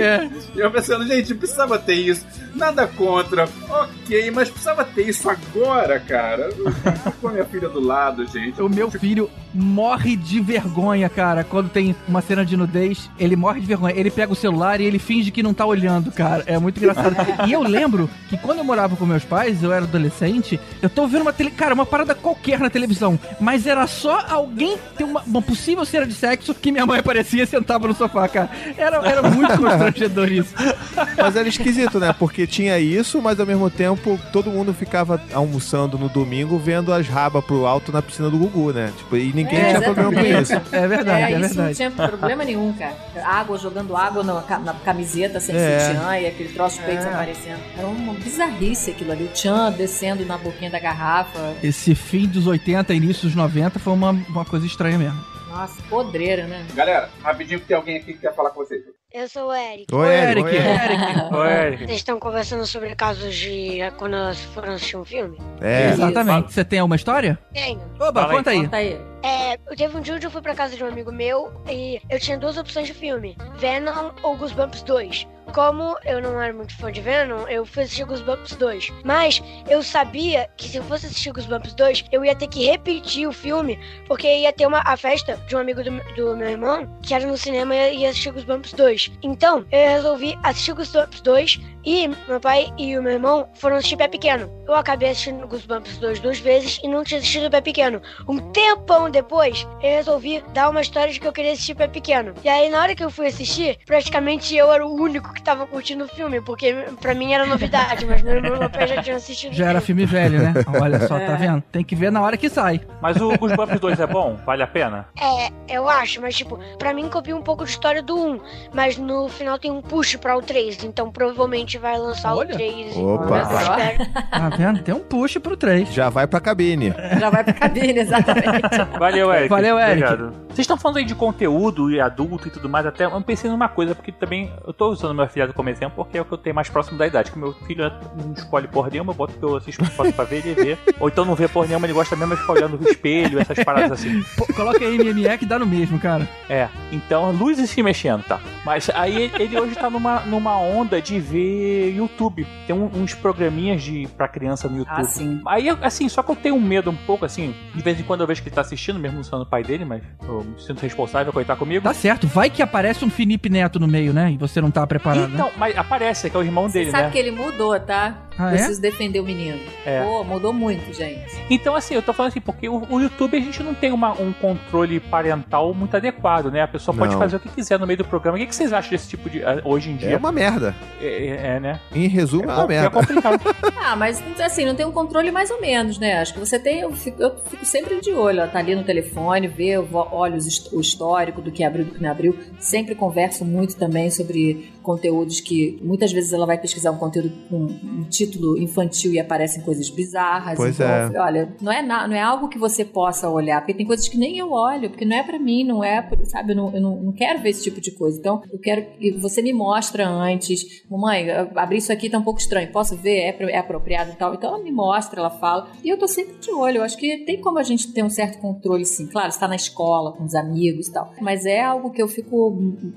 É. E eu pensando, gente, precisava ter isso. Nada contra. Ok, mas precisava ter isso agora, cara. Com a minha filha do lado, gente. O meu filho morre de vergonha, cara. Quando tem uma cena de nudez, ele morre de vergonha. Ele pega o celular e ele finge que não tá olhando, cara. É muito engraçado. e eu lembro que quando eu morava com meus pais, eu era adolescente, eu tô vendo uma tele... Cara, uma parada qualquer na televisão. Mas era só alguém ter uma, uma possível cena de sexo que minha mãe aparecia e sentava no sofá, cara. Era, era muito constrangedor isso. Mas era esquisito, né? Porque tinha isso, mas ao mesmo tempo todo mundo ficava almoçando no domingo vendo as rabas pro alto na piscina do Gugu, né? Tipo, e ninguém É, tinha problema com isso. É verdade, é, isso não verdade. tinha problema nenhum, cara. Água, jogando água na, na camiseta sem É. sutiã e aquele troço de peitos É. aparecendo. Era uma bizarrice aquilo ali. O Tchan descendo na boquinha da garrafa. Esse fim dos 80, início dos 90 foi uma, uma coisa estranha mesmo. Nossa, podreira, né? Galera, rapidinho que tem alguém aqui que quer falar com vocês. Eu sou o Eric. Oi, Eric. Eric. Eric. Oi, Eric. Vocês estão conversando sobre casos de quando foram assistir um filme? É. Exatamente. Você tem alguma história? Tenho. Oba, Fala conta aí. Conta aí. É, eu teve um dia onde eu fui pra casa de um amigo meu e eu tinha duas opções de filme: Venom ou Goosebumps 2. Como eu não era muito fã de Venom, eu fui assistir Goosebumps 2. Mas eu sabia que se eu fosse assistir Goosebumps 2, eu ia ter que repetir o filme, porque ia ter uma, a festa de um amigo do, do meu irmão, que era no cinema e ia assistir Goosebumps 2. Então, eu resolvi assistir Goosebumps 2 e meu pai e o meu irmão foram assistir Pé Pequeno. Eu acabei assistindo Goosebumps 2 duas vezes e não tinha assistido Pé Pequeno. Um tempão depois, eu resolvi dar uma história de que eu queria assistir Pé Pequeno. E aí, na hora que eu fui assistir, praticamente eu era o único que tava curtindo o filme, porque pra mim era novidade, mas meu irmão meu já tinham assistido. Já era filme velho, né? Olha só, tá vendo? Tem que ver na hora que sai. Mas o Goosebumps 2 é bom? Vale a pena? É, eu acho, mas tipo, pra mim copia um pouco de história do 1, mas no final tem um push pra o 3, então provavelmente vai lançar Olha. o 3. Opa. Espero. Tá vendo? Tem um push pro 3. Já vai pra cabine. Já vai pra cabine, exatamente. Valeu, Eric. Valeu, Eric. Obrigado. Vocês estão falando aí de conteúdo e adulto e tudo mais, até eu pensei numa coisa, porque também eu tô usando meu afilhado como exemplo, porque é o que eu tenho mais próximo da idade. Que meu filho não escolhe porra nenhuma, eu boto que eu assisto foto pra ver ele vê. Ou então não vê porra nenhuma, ele gosta mesmo de ficar olhando no espelho, essas paradas assim. Pô, coloca aí MME que dá no mesmo, cara. É, então luzes se mexendo, tá? Mas aí ele- ele hoje tá numa, numa onda de ver YouTube. Tem um- uns programinhas de, pra criança no YouTube. Ah, sim. Aí, assim, só que eu tenho um medo um pouco, assim, de vez em quando eu vejo que ele tá assistindo, mesmo não sendo o pai dele, mas eu me sinto responsável estar comigo. Tá certo. Vai que aparece um Felipe Neto no meio, né? E você não tá preparado? Então, mas aparece, que é o irmão Você dele, sabe né? que ele mudou, tá? Ah, é? Preciso defender o menino. É. Pô, mudou muito, gente. Então, assim, eu tô falando assim, porque o, o YouTube a gente não tem uma- um controle parental muito adequado, né? A pessoa pode Não. fazer o que quiser no meio do programa. O que, que vocês acham desse tipo de. ah, hoje em dia? É uma merda. É, é- é, né? Em resumo, é, uma É merda. complicado. Ah, mas assim, não tem um controle mais ou menos, né? Acho que você tem. Eu fico, eu fico sempre de olho, ó, tá ali no telefone, vê, olho o histórico do que abriu, do que não abriu. Sempre converso muito também sobre conteúdos que muitas vezes ela vai pesquisar um conteúdo com um título infantil e aparecem coisas bizarras. Pois então, é. olha, não é, na- não é algo que você possa olhar, porque tem coisas que nem eu olho, porque não é pra mim, não é, sabe? Eu não, eu não, não quero ver esse tipo de coisa. Então, eu quero que você me mostra antes. Mamãe, eu abri isso aqui, tá um pouco estranho. Posso ver? É, é apropriado e tal. Então, ela me mostra, ela fala. E eu tô sempre de olho. Eu acho que tem como a gente ter um certo controle, sim. Claro, está na escola, com os amigos e tal. Mas é algo que eu fico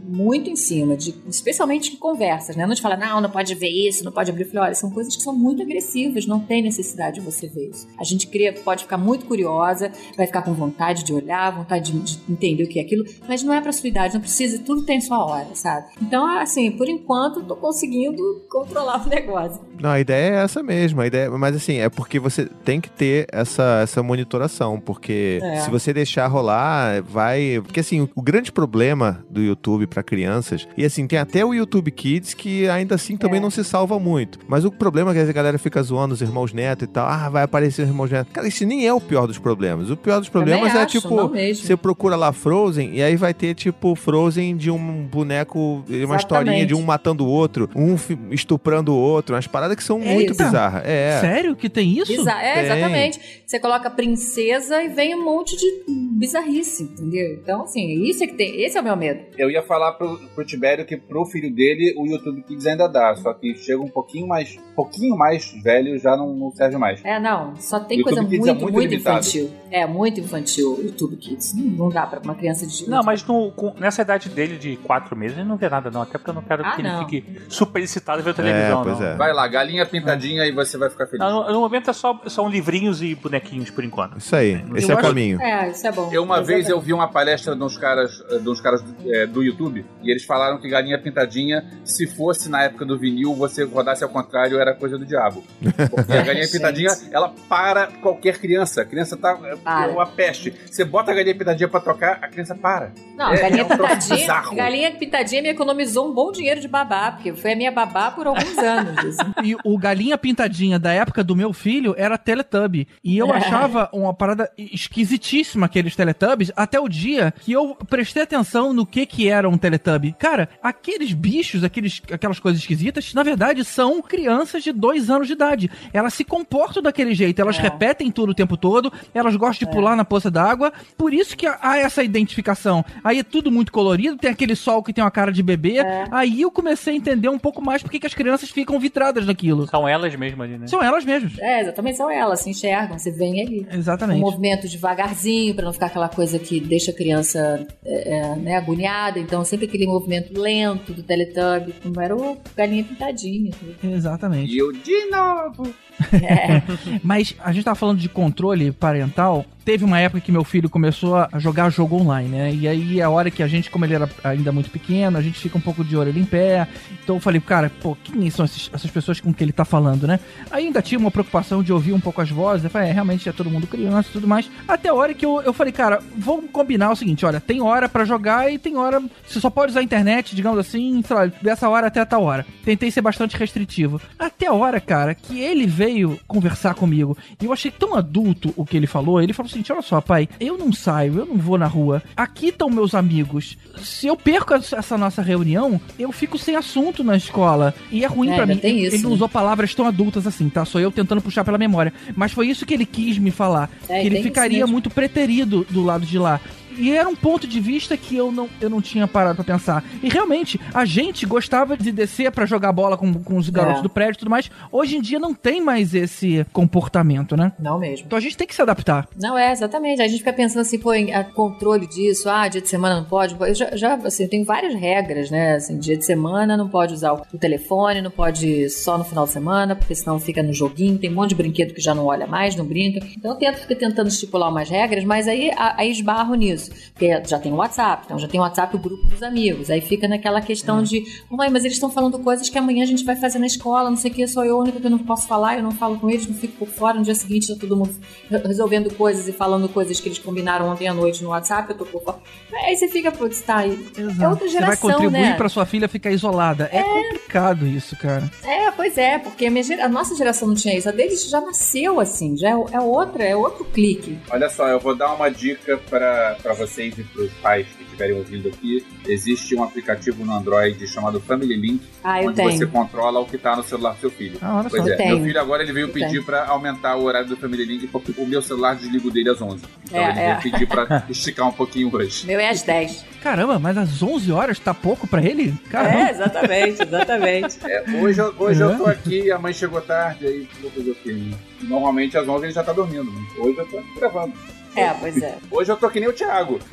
muito em cima, de, especialmente em conversas, né? Não te fala, não, não pode ver isso, não pode abrir. Eu falei, olha, são coisas que são muito agressivas, não tem necessidade de você ver isso. A gente cria, pode ficar muito curiosa, vai ficar com vontade de olhar, vontade de, de entender o que é aquilo, mas não é pra sua idade, não precisa, tudo tem sua hora, sabe? Então, assim, por enquanto, tô conseguindo controlar o negócio. Não, a ideia é essa mesmo. A ideia, mas assim, é porque você tem que ter essa, essa monitoração, porque É. se você deixar rolar, vai. Porque assim, o, o grande problema do YouTube pra crianças, e assim, tem até o YouTube Kids que ainda assim também É. não se salva muito. Mas o problema é que a galera fica zoando os irmãos neto e tal. Ah, vai aparecer os irmãos neto. Cara, isso nem é o pior dos problemas. O pior dos problemas Também é acho, tipo, você procura lá Frozen e aí vai ter tipo Frozen de um boneco, uma historinha de um matando o outro, um estuprando o outro, umas paradas que são É muito isso. bizarras. É. Sério que tem isso? Biza- é, Tem. exatamente. Você coloca princesa e vem um monte de bizarrice, entendeu? Então, assim, isso é que tem. Esse é o meu medo. Eu ia falar pro, pro Tibério que pro filho dele o YouTube Kids ainda dá, só que chega um pouquinho mais, pouquinho mais velho já não, não serve mais. É, não, só tem YouTube coisa Kids é muito, muito muito, infantil. É, muito infantil o YouTube Kids. Não, dá pra uma criança de. Não, mas no- com- nessa idade dele de 4 meses, ele não vê nada, não. Até porque eu não quero Ah, que não. ele fique super excitado vendo televisão, pois não. é. Vai lá, galinha pintadinha e você vai ficar feliz. Não, no, no momento é só, são livrinhos e bonequinhos por enquanto. Isso aí, esse é o caminho. É, isso é bom. Eu uma vez eu Exatamente. vi uma palestra de uns caras, de uns caras é, do YouTube e eles falaram que galinha pintadinha, se fosse na época do vinil, você rodasse ao contrário, era coisa do diabo. Porque a galinha pintadinha, ela para qualquer criança. A criança tá é, Para. uma peste. Você bota a galinha pintadinha pra tocar, a criança para. Não, É, galinha é um bizarro. galinha pitadinha me economizou um bom dinheiro de babá, porque foi a minha babá por alguns anos. assim. E o galinha pintadinha da época do meu filho era Teletubby. E eu achava uma parada esquisitíssima aqueles Teletubbies até o dia que eu prestei atenção no que que era um Teletubby. Cara, aqueles bichos, aqueles, aquelas coisas esquisitas, na verdade são crianças de dois anos de idade. Elas se comportam daquele jeito, elas É. repetem tudo o tempo todo, elas gostam de pular na poça d'água. Por isso que há essa identificação. Aí é tudo muito colorido, tem aquele sol que tem uma cara de bebê. É. Aí eu comecei a entender um pouco mais porque que as crianças ficam vitradas naquilo. São elas mesmas ali, né? São elas mesmas. É, exatamente, são elas, se enxergam, você vem ali. Exatamente. Um movimento devagarzinho, pra não ficar aquela coisa que deixa a criança é, é, né, agoniada. Então, sempre aquele movimento lento do Teletubby, como era o galinha pintadinha. Exatamente. E de novo. Mas a gente tava falando de controle parental. Teve uma época que meu filho começou a jogar jogo online, né? E aí, a hora que a gente, como ele era ainda muito pequeno, a gente fica um pouco de orelha em pé. Então eu falei, cara, pô, quem são esses- essas pessoas com que ele tá falando, né? Ainda tinha uma preocupação de ouvir um pouco as vozes. Eu falei, é, realmente é todo mundo criança e tudo mais. Até a hora que eu, eu falei, cara, vamos combinar o seguinte: olha, tem hora pra jogar e tem hora. Você só pode usar a internet, digamos assim, sei lá, dessa hora até tal hora. Tentei ser bastante restritivo. Até a hora, cara, que ele veio conversar comigo. E eu achei tão adulto o que ele falou. Ele falou assim: olha só, pai, eu não saio, eu não vou na rua. Aqui estão meus amigos. Se eu perco essa nossa reunião, eu fico sem assunto na escola. E é ruim É, pra ainda mim. ele não né? usou palavras tão adultas assim, tá? Sou eu tentando puxar pela memória. Mas foi isso que ele quis me falar. É, que ele ficaria muito preterido do lado de lá. E era um ponto de vista que eu não, eu não tinha parado pra pensar. E realmente, a gente gostava de descer pra jogar bola com, com os garotos É. do prédio e tudo mais. Hoje em dia não tem mais esse comportamento, né? Não mesmo. Então a gente tem que se adaptar. Não é, exatamente. A gente fica pensando assim, pô, em a controle disso, ah, dia de semana não pode. Eu já, já assim, tenho várias regras, né? Assim, dia de semana não pode usar o telefone, não pode só no final de semana, porque senão fica no joguinho. Tem um monte de brinquedo que já não olha mais, não brinca. Então eu tento ficar tentando estipular umas regras, mas aí, a- aí esbarro nisso. Porque já tem o WhatsApp, então já tem o WhatsApp, o grupo dos amigos. Aí fica naquela questão de, mãe, mas eles estão falando coisas que amanhã a gente vai fazer na escola, não sei o que, sou eu a única que eu não posso falar, eu não falo com eles, não fico por fora. No dia seguinte tá todo mundo re- resolvendo coisas e falando coisas que eles combinaram ontem à noite no WhatsApp, eu tô por fora. Aí você fica, putz, tá aí. É outra Você vai geração, contribuir né? pra sua filha ficar isolada. É, complicado isso, cara. É, pois é, porque a, minha gera- a nossa geração não tinha isso. A deles já nasceu assim, já é, é outra, é outro clique. Olha só, eu vou dar uma dica para vocês e para os pais que estiverem ouvindo aqui. Existe um aplicativo no Android chamado Family Link, Ah, eu onde tenho. você controla o que tá no celular do seu filho. Ah, olha pois só. é, Eu tenho. meu filho agora ele veio Eu pedir para aumentar o horário do Family Link porque o meu celular desliga o dele às 11. Então É, ele é. veio pedir para esticar um pouquinho hoje. Meu é às 10. Caramba, mas às 11 horas tá pouco pra ele? Caramba. É, exatamente, exatamente. É, hoje eu, hoje É? eu tô aqui, a mãe chegou tarde, aí vou fazer o quê? né? Normalmente às 11 ele já tá dormindo, mas hoje eu tô gravando. É, pois é. Hoje eu tô que nem o Thiago.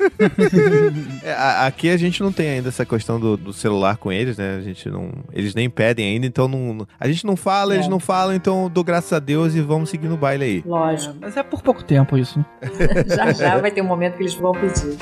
É, a- aqui a gente não tem ainda essa questão do, do celular com eles, né? A gente não. Eles nem pedem ainda, então não. A gente não fala, eles É. não falam, então dou graças a Deus e vamos seguir no baile aí. Lógico. Mas é por pouco tempo isso. né? Já já vai ter um momento que eles vão pedir.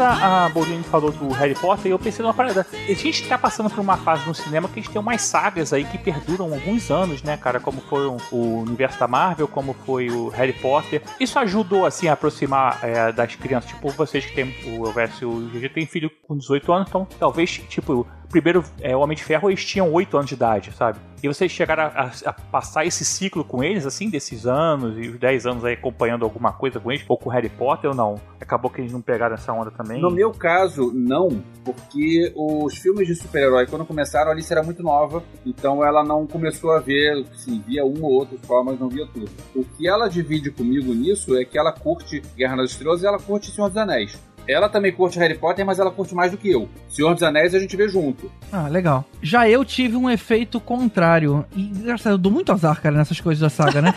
A, a falou do Harry Potter e eu pensei numa parada. A gente tá passando por uma fase no cinema que a gente tem umas sagas aí que perduram alguns anos, né, cara? Como foi o, universo da Marvel, como foi o Harry Potter. Isso ajudou, assim, a aproximar é, das crianças. Tipo, vocês que tem o Elvésio e o GG tem filho com 18 anos, então talvez, tipo, primeiro é, o Homem de Ferro eles tinham 8 anos de idade, sabe? E vocês chegaram a, a- passar esse ciclo com eles, assim, desses anos, e os 10 anos aí acompanhando alguma coisa com eles, ou com Harry Potter ou não? Acabou que eles não pegaram essa onda também? No meu caso, não, porque os filmes de super-herói, quando começaram, a Alice era muito nova, então ela não começou a ver, assim, via um ou outro só, mas não via tudo. O que ela divide comigo nisso é que ela curte Guerra nas Estrelas e ela curte Senhor dos Anéis. Ela também curte Harry Potter, mas ela curte mais do que eu. Senhor dos Anéis a gente vê junto. Ah, legal. Já eu tive um efeito contrário. E, engraçado, eu dou muito azar, cara, nessas coisas da saga, né?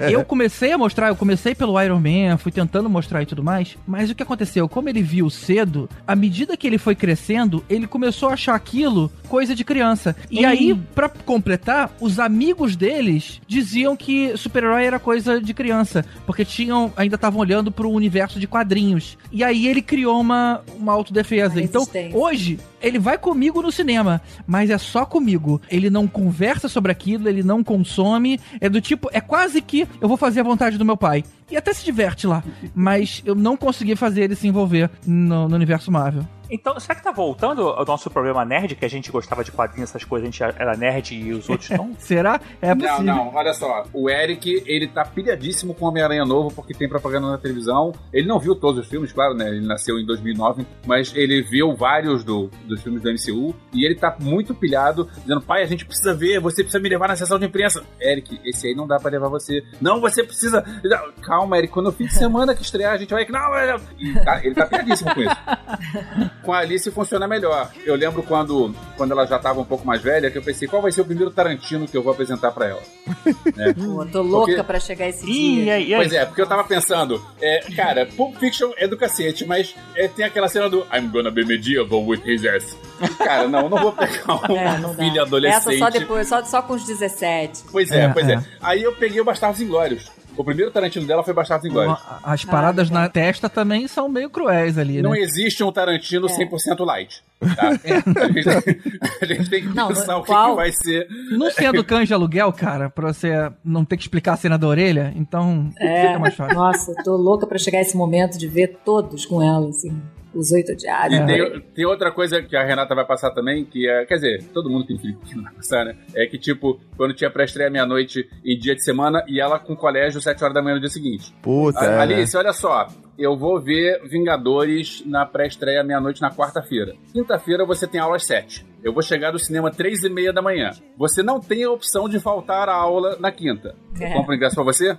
É. eu comecei a mostrar, eu comecei pelo Iron Man, fui tentando mostrar e tudo mais, mas o que aconteceu? Como ele viu cedo, à medida que ele foi crescendo, ele começou a achar aquilo coisa de criança. E Hum. aí, pra completar, os amigos deles diziam que super-herói era coisa de criança, porque tinham, ainda estavam olhando pro universo de quadrinhos. E aí ele criou uma, uma autodefesa. Então, hoje, ele vai comigo no cinema, mas é só comigo. Ele não conversa sobre aquilo, ele não consome. É do tipo, é quase que eu vou fazer a vontade do meu pai. E até se diverte lá. Mas eu não consegui fazer ele se envolver no, no universo Marvel. Então, será que tá voltando ao nosso problema nerd, que a gente gostava de quadrinhos, essas coisas, a gente era nerd e os outros não? Será? É não, possível. não, olha só. O Eric, ele tá pilhadíssimo com Homem-Aranha novo porque tem propaganda na televisão. Ele não viu todos os filmes, claro, né? Ele nasceu em 2009, mas ele viu vários do, dos filmes do MCU e ele tá muito pilhado, dizendo: pai, a gente precisa ver, você precisa me levar na sessão de imprensa. Eric, esse aí não dá pra levar você. Não, você precisa. Não, Calma, Eric, quando o fim de semana que estrear, a gente vai. Não, não. E tá- ele tá pilhadíssimo com isso. Com a Alice funciona melhor. Eu lembro quando, quando ela já tava um pouco mais velha, que eu pensei, qual vai ser o primeiro Tarantino que eu vou apresentar pra ela? Né? Pô, tô louca Porque- pra chegar esse Ih, dia. aí? Pois é, porque eu tava pensando, é, cara, Pulp Fiction é do cacete, mas é, tem aquela cena do I'm gonna be medieval with his ass. Cara, não, não vou pegar um É, filho adolescente. Essa só depois, só, só com os 17. Pois é, É, pois é. é. Aí eu peguei o Bastardos Inglórios. O primeiro Tarantino dela foi Bastardos Inglórios. As paradas na testa também são meio cruéis ali, Não né? existe um Tarantino É. 100% light. Tá? A, gente, a gente tem que Não, pensar o que, qual- que vai ser. Não sendo cães de aluguel, cara, pra você não ter que explicar a cena da orelha, então É, fica mais fácil. nossa, tô louca pra chegar esse momento de ver todos com ela, assim. Os oito odiados. E tem, tem outra coisa que a Renata vai passar também, que é. Quer dizer, todo mundo tem filho pequeno vai passar, né? É que, tipo, quando tinha pré-estreia meia-noite em dia de semana, e ela com colégio sete horas da manhã no dia seguinte. Puta, A- é, né? Alice, olha só. Eu vou ver Vingadores na pré-estreia meia-noite na quarta-feira. Quinta-feira você tem aula às sete. Eu vou chegar do cinema três e meia da manhã. Você não tem a opção de faltar à aula na quinta. Eu É. compro o ingresso pra você? É.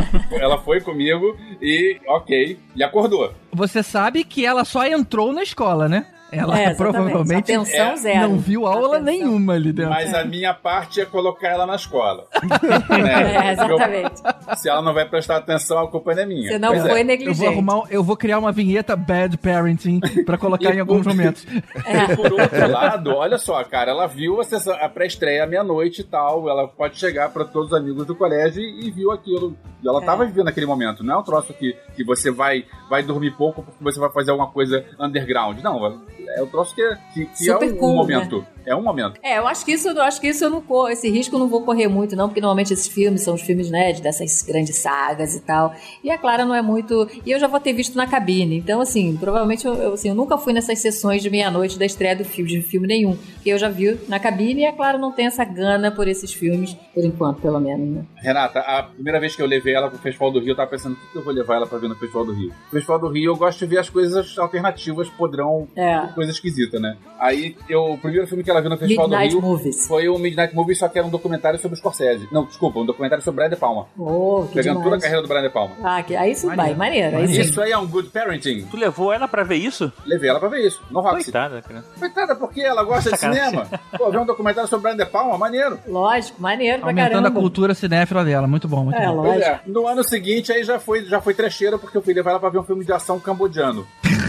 Ela foi comigo e, ok, e acordou. Você sabe que ela só entrou na escola, né? Ela É, provavelmente Atenção é, zero. não viu aula Atenção. nenhuma ali dentro. Mas a minha parte é colocar ela na escola. É, né? exatamente. Eu- se ela não vai prestar atenção, a culpa não é minha. Você não Pois é. foi Eu vou negligente. arrumar, eu vou criar uma vinheta bad parenting pra colocar em alguns por- momentos. É. E por outro lado, olha só, cara, ela viu a, sessão- a pré-estreia à meia-noite e tal. Ela pode chegar pra todos os amigos do colégio e, e viu aquilo. E ela É. tava vivendo aquele momento. Não é um troço que, que você vai, vai dormir pouco porque você vai fazer alguma coisa underground. Não, é um troço que, que, que é um, um cool, momento. É um momento. É, eu acho que isso, eu acho que isso eu não corro, esse risco eu não vou correr muito, não, porque normalmente esses filmes são os filmes, né, dessas grandes sagas e tal. E a Clara não é muito. E eu já vou ter visto na cabine. Então, assim, provavelmente eu, eu, assim, eu nunca fui nessas sessões de meia-noite da estreia do filme, de filme nenhum. Porque eu já vi na cabine e a Clara não tem essa gana por esses filmes, por enquanto, pelo menos, né? Renata, a primeira vez que eu levei ela pro Festival do Rio, eu tava pensando, o que que eu vou levar ela pra ver no Festival do Rio? No Festival do Rio, eu gosto de ver as coisas alternativas, podrão, É. coisa esquisita, né? Aí, eu, o primeiro filme que ela viu no Festival Midnight do Rio Movies. foi o Midnight Movie, só que era um documentário sobre o Scorsese. Não, desculpa, um documentário sobre o Brian De Palma. Oh, que Pegando toda a demais. carreira do Brian De Palma. Ah, que, aí isso vai, maneiro. Aí sim. Isso aí é um good parenting. Tu levou ela pra ver isso? Levei ela pra ver isso, no Roxy. Coitada, cara. Coitada, porque ela gosta de cinema. Pô, ver um documentário sobre o Brian De Palma, maneiro. Lógico, maneiro pra Aumentando caramba. a cultura cinéfila dela. Muito bom, muito É, bom. Pois lógico. é. No ano seguinte, aí já foi, já foi trecheira, porque eu fui levar ela pra ver um filme de ação cambodiano.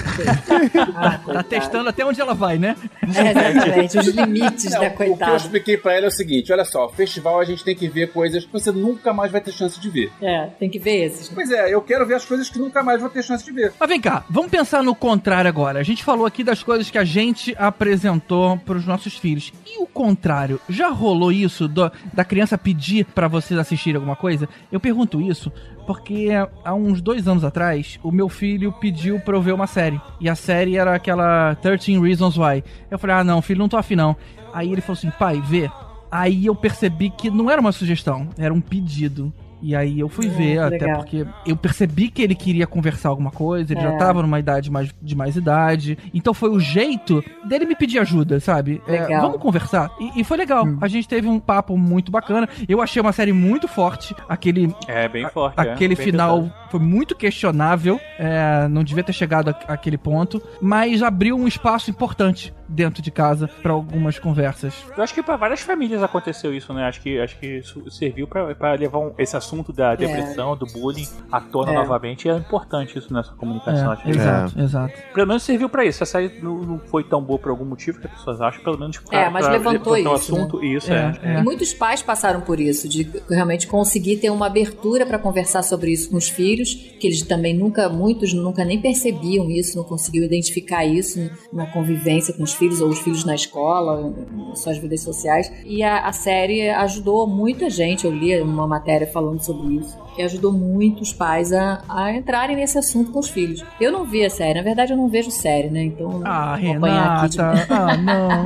Ah, Tá coitado. Testando até onde ela vai, né? É, exatamente, os limites Não, da o que eu coitada. expliquei pra ela é o seguinte: olha só, festival a gente tem que ver coisas que você nunca mais vai ter chance de ver. É, tem que ver esses. Pois é, eu quero ver as coisas que nunca mais vou ter chance de ver. Mas vem cá, vamos pensar no contrário agora. A gente falou aqui das coisas que a gente apresentou pros nossos filhos. E o contrário? Já rolou isso do- da criança pedir pra vocês assistirem alguma coisa? Eu pergunto isso porque há uns dois anos atrás, o meu filho pediu pra eu ver uma série. E a série era aquela 13 Reasons Why. Eu falei, ah não, filho, não tô afim não. Aí ele falou assim, pai, vê. Aí eu percebi que não era uma sugestão, era um pedido. E aí eu fui Ah, ver, até legal. porque eu percebi que ele queria conversar alguma coisa, ele já É. tava numa idade mais, de mais idade. Então foi o jeito dele me pedir ajuda, sabe? É, Legal. Hum. vamos conversar. E, e foi legal. A gente teve um papo muito bacana. Eu achei uma série muito forte. Aquele É, bem forte. é. Aquele Bem final pesado. foi muito questionável, é, não devia ter chegado a- àquele ponto, mas abriu um espaço importante dentro de casa pra algumas conversas. Eu acho que pra várias famílias aconteceu isso, né? Acho que, acho que isso serviu pra levar um- esse assunto da depressão, do bullying à tona É. novamente. E é importante isso nessa comunicação. É, acho que- exato, exato. Pelo menos serviu pra isso. A série não, não foi tão boa por algum motivo que as pessoas acham, pelo menos pra, É, mas pra levantou o isso, assunto. né? Isso, é. É, E muitos pais passaram por isso, de realmente conseguir ter uma abertura para conversar sobre isso com os filhos, que eles também nunca, muitos nunca nem percebiam isso, não conseguiam identificar isso na convivência com os filhos ou os filhos na escola, suas vidas sociais. E a, a série ajudou muita gente. Eu li uma matéria falando sobre isso, que ajudou muitos pais a, a entrarem nesse assunto com os filhos. Eu não vi a série, na verdade eu não vejo série, né? Então Ah, vou apanhar aqui de- Renata, ah, não.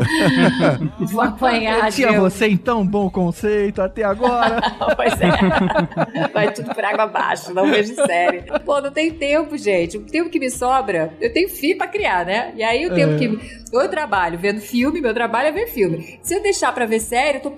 Vou apanhar Eu tinha você em tão bom conceito até agora. Pois é. Vai tudo por água abaixo, não vejo série. Pô, não tem tempo, gente. O tempo que me sobra, eu tenho filho pra criar, né? E aí o tempo É. que. Eu trabalho vendo filme, meu trabalho é ver filme. Se eu deixar pra ver série, eu tô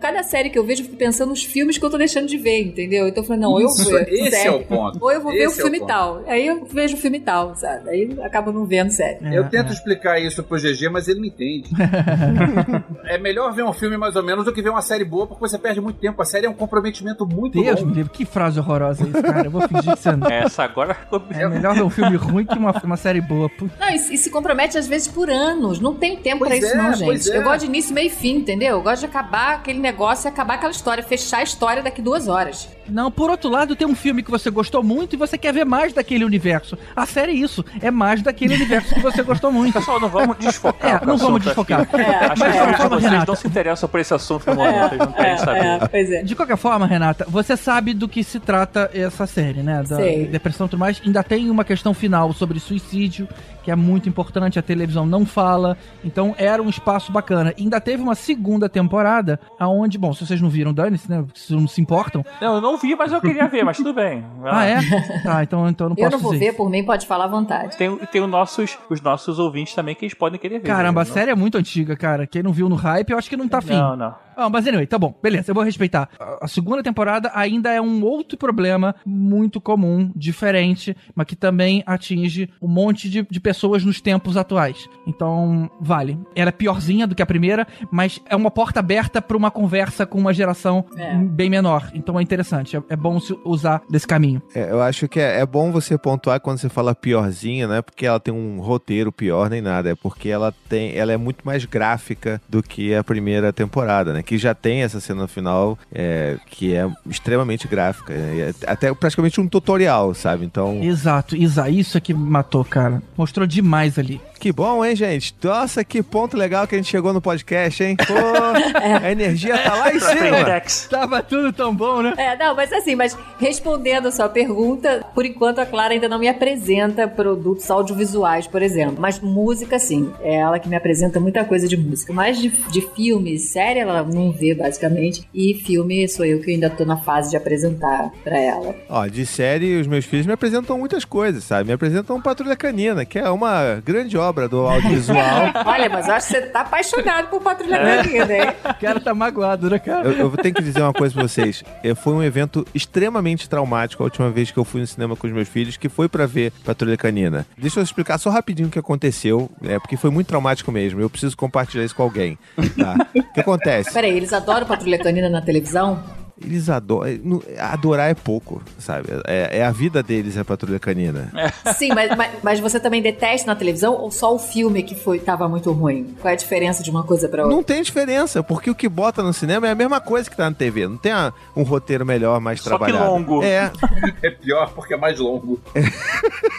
cada série que eu vejo, eu fico pensando nos filmes que eu tô deixando de ver, entendeu? Então eu falei, não, ou eu Isso, vou. esse série, é o ponto. Ou eu vou ver o Esse é o filme ponto. tal. Aí eu vejo o filme tal, sabe? Aí eu acabo não vendo série. Eu tento explicar isso pro GG, mas ele não entende. é melhor ver um filme mais ou menos do que ver uma série boa, porque você perde muito tempo. A série é um comprometimento muito Deus longo. me livre, que frase horrorosa isso, cara. Eu vou fingir que você não. Essa agora É melhor ver um filme ruim que uma, uma série boa. Não, e, e se compromete às vezes por anos. Não tem tempo Pois pra isso, é, não, gente. é. Eu gosto de início, meio e fim, entendeu? Eu gosto de acabar aquele negócio e acabar aquela história, fechar a história daqui duas horas. Não, por outro lado, tem um filme que você gostou muito e você quer ver mais daquele universo. A série é isso, é mais daquele universo que você gostou muito. Pessoal, não vamos desfocar. É, não vamos desfocar. aqui. É, Acho mas que forma, vocês Renata. não se interessam por esse assunto no momento, eles não querem saber. pois é. De qualquer forma, Renata, você sabe do que se trata essa série, né? Da Sei. depressão e tudo mais. Ainda tem uma questão final sobre suicídio, que é muito importante, a televisão não fala. Então era um espaço bacana. Ainda teve uma segunda temporada, aonde, bom, se vocês não viram, dane-se, né? Se não se importam. Não, eu não vi, mas eu queria ver, mas tudo bem. Ah, é? Tá, então, então eu não Eu posso não vou dizer. ver, por mim pode falar à vontade. Tem, tem os, nossos, os nossos ouvintes também que eles podem querer ver. Caramba, a né? série é muito antiga, cara. Quem não viu no hype, eu acho que não tá afim. Não, não. Ah, mas anyway, tá bom, beleza, eu vou respeitar. A- segunda temporada ainda é um outro problema muito comum, diferente, mas que também atinge um monte de, de pessoas nos tempos atuais. Então, vale. Ela é piorzinha do que a primeira, mas é uma porta aberta pra uma conversa com uma geração É. bem menor. Então é interessante, é, é bom se usar desse caminho. É, eu acho que é, é bom você pontuar quando você fala piorzinha, não é porque ela tem um roteiro pior nem nada, é porque ela tem, ela é muito mais gráfica do que a primeira temporada, né? Que já tem essa cena final é, que é extremamente gráfica, é, até praticamente um tutorial, sabe? Então, Exato, Isa, isso é que matou, cara. Mostrou demais ali. Que bom, hein, gente? Nossa, que ponto legal que a gente chegou no podcast, hein? Pô, a energia tá lá em cima. Tava tudo tão bom, né? É, não, mas assim, mas respondendo a sua pergunta, por enquanto a Clara ainda não me apresenta produtos audiovisuais, por exemplo. Mas música, sim. É ela que me apresenta muita coisa de música. Mas de, de filme, série, ela não vê, basicamente. E filme sou eu que ainda tô na fase de apresentar pra ela. Ó, de série, os meus filhos me apresentam muitas coisas, sabe? Me apresentam Patrulha Canina, que é uma grande obra do audiovisual. Olha, mas eu acho que você tá apaixonado por Patrulha Canina, hein? O cara tá magoado, né, cara? Eu, eu tenho que dizer uma coisa pra vocês. É, Foi um evento extremamente traumático a última vez que eu fui no cinema com os meus filhos, que foi pra ver Patrulha Canina. Deixa eu explicar só rapidinho o que aconteceu, é, porque foi muito traumático mesmo. Eu preciso compartilhar isso com alguém. Tá? O que acontece? Peraí, eles adoram Patrulha Canina na televisão? Eles adoram. não- Adorar é pouco, sabe? É, é a vida deles, é a Patrulha Canina. Sim, mas, mas, mas você também detesta na televisão ou só o filme que foi tava muito ruim? Qual é a diferença de uma coisa pra outra? Não tem diferença, porque o que bota no cinema é a mesma coisa que tá na TV. Não tem a- um roteiro melhor, mais Só que trabalhado. longo. É, É pior porque é mais longo.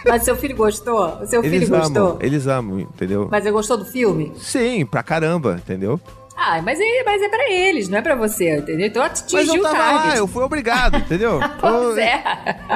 Mas seu filho gostou? O seu filho eles gostou? amam, eles amam, entendeu? Mas você gostou do filme? Sim, pra caramba, entendeu? Ah, mas é, mas é pra eles, não é pra você, entendeu? Então Mas atingiu eu o target. lá, eu fui obrigado, entendeu? Pois Eu- é.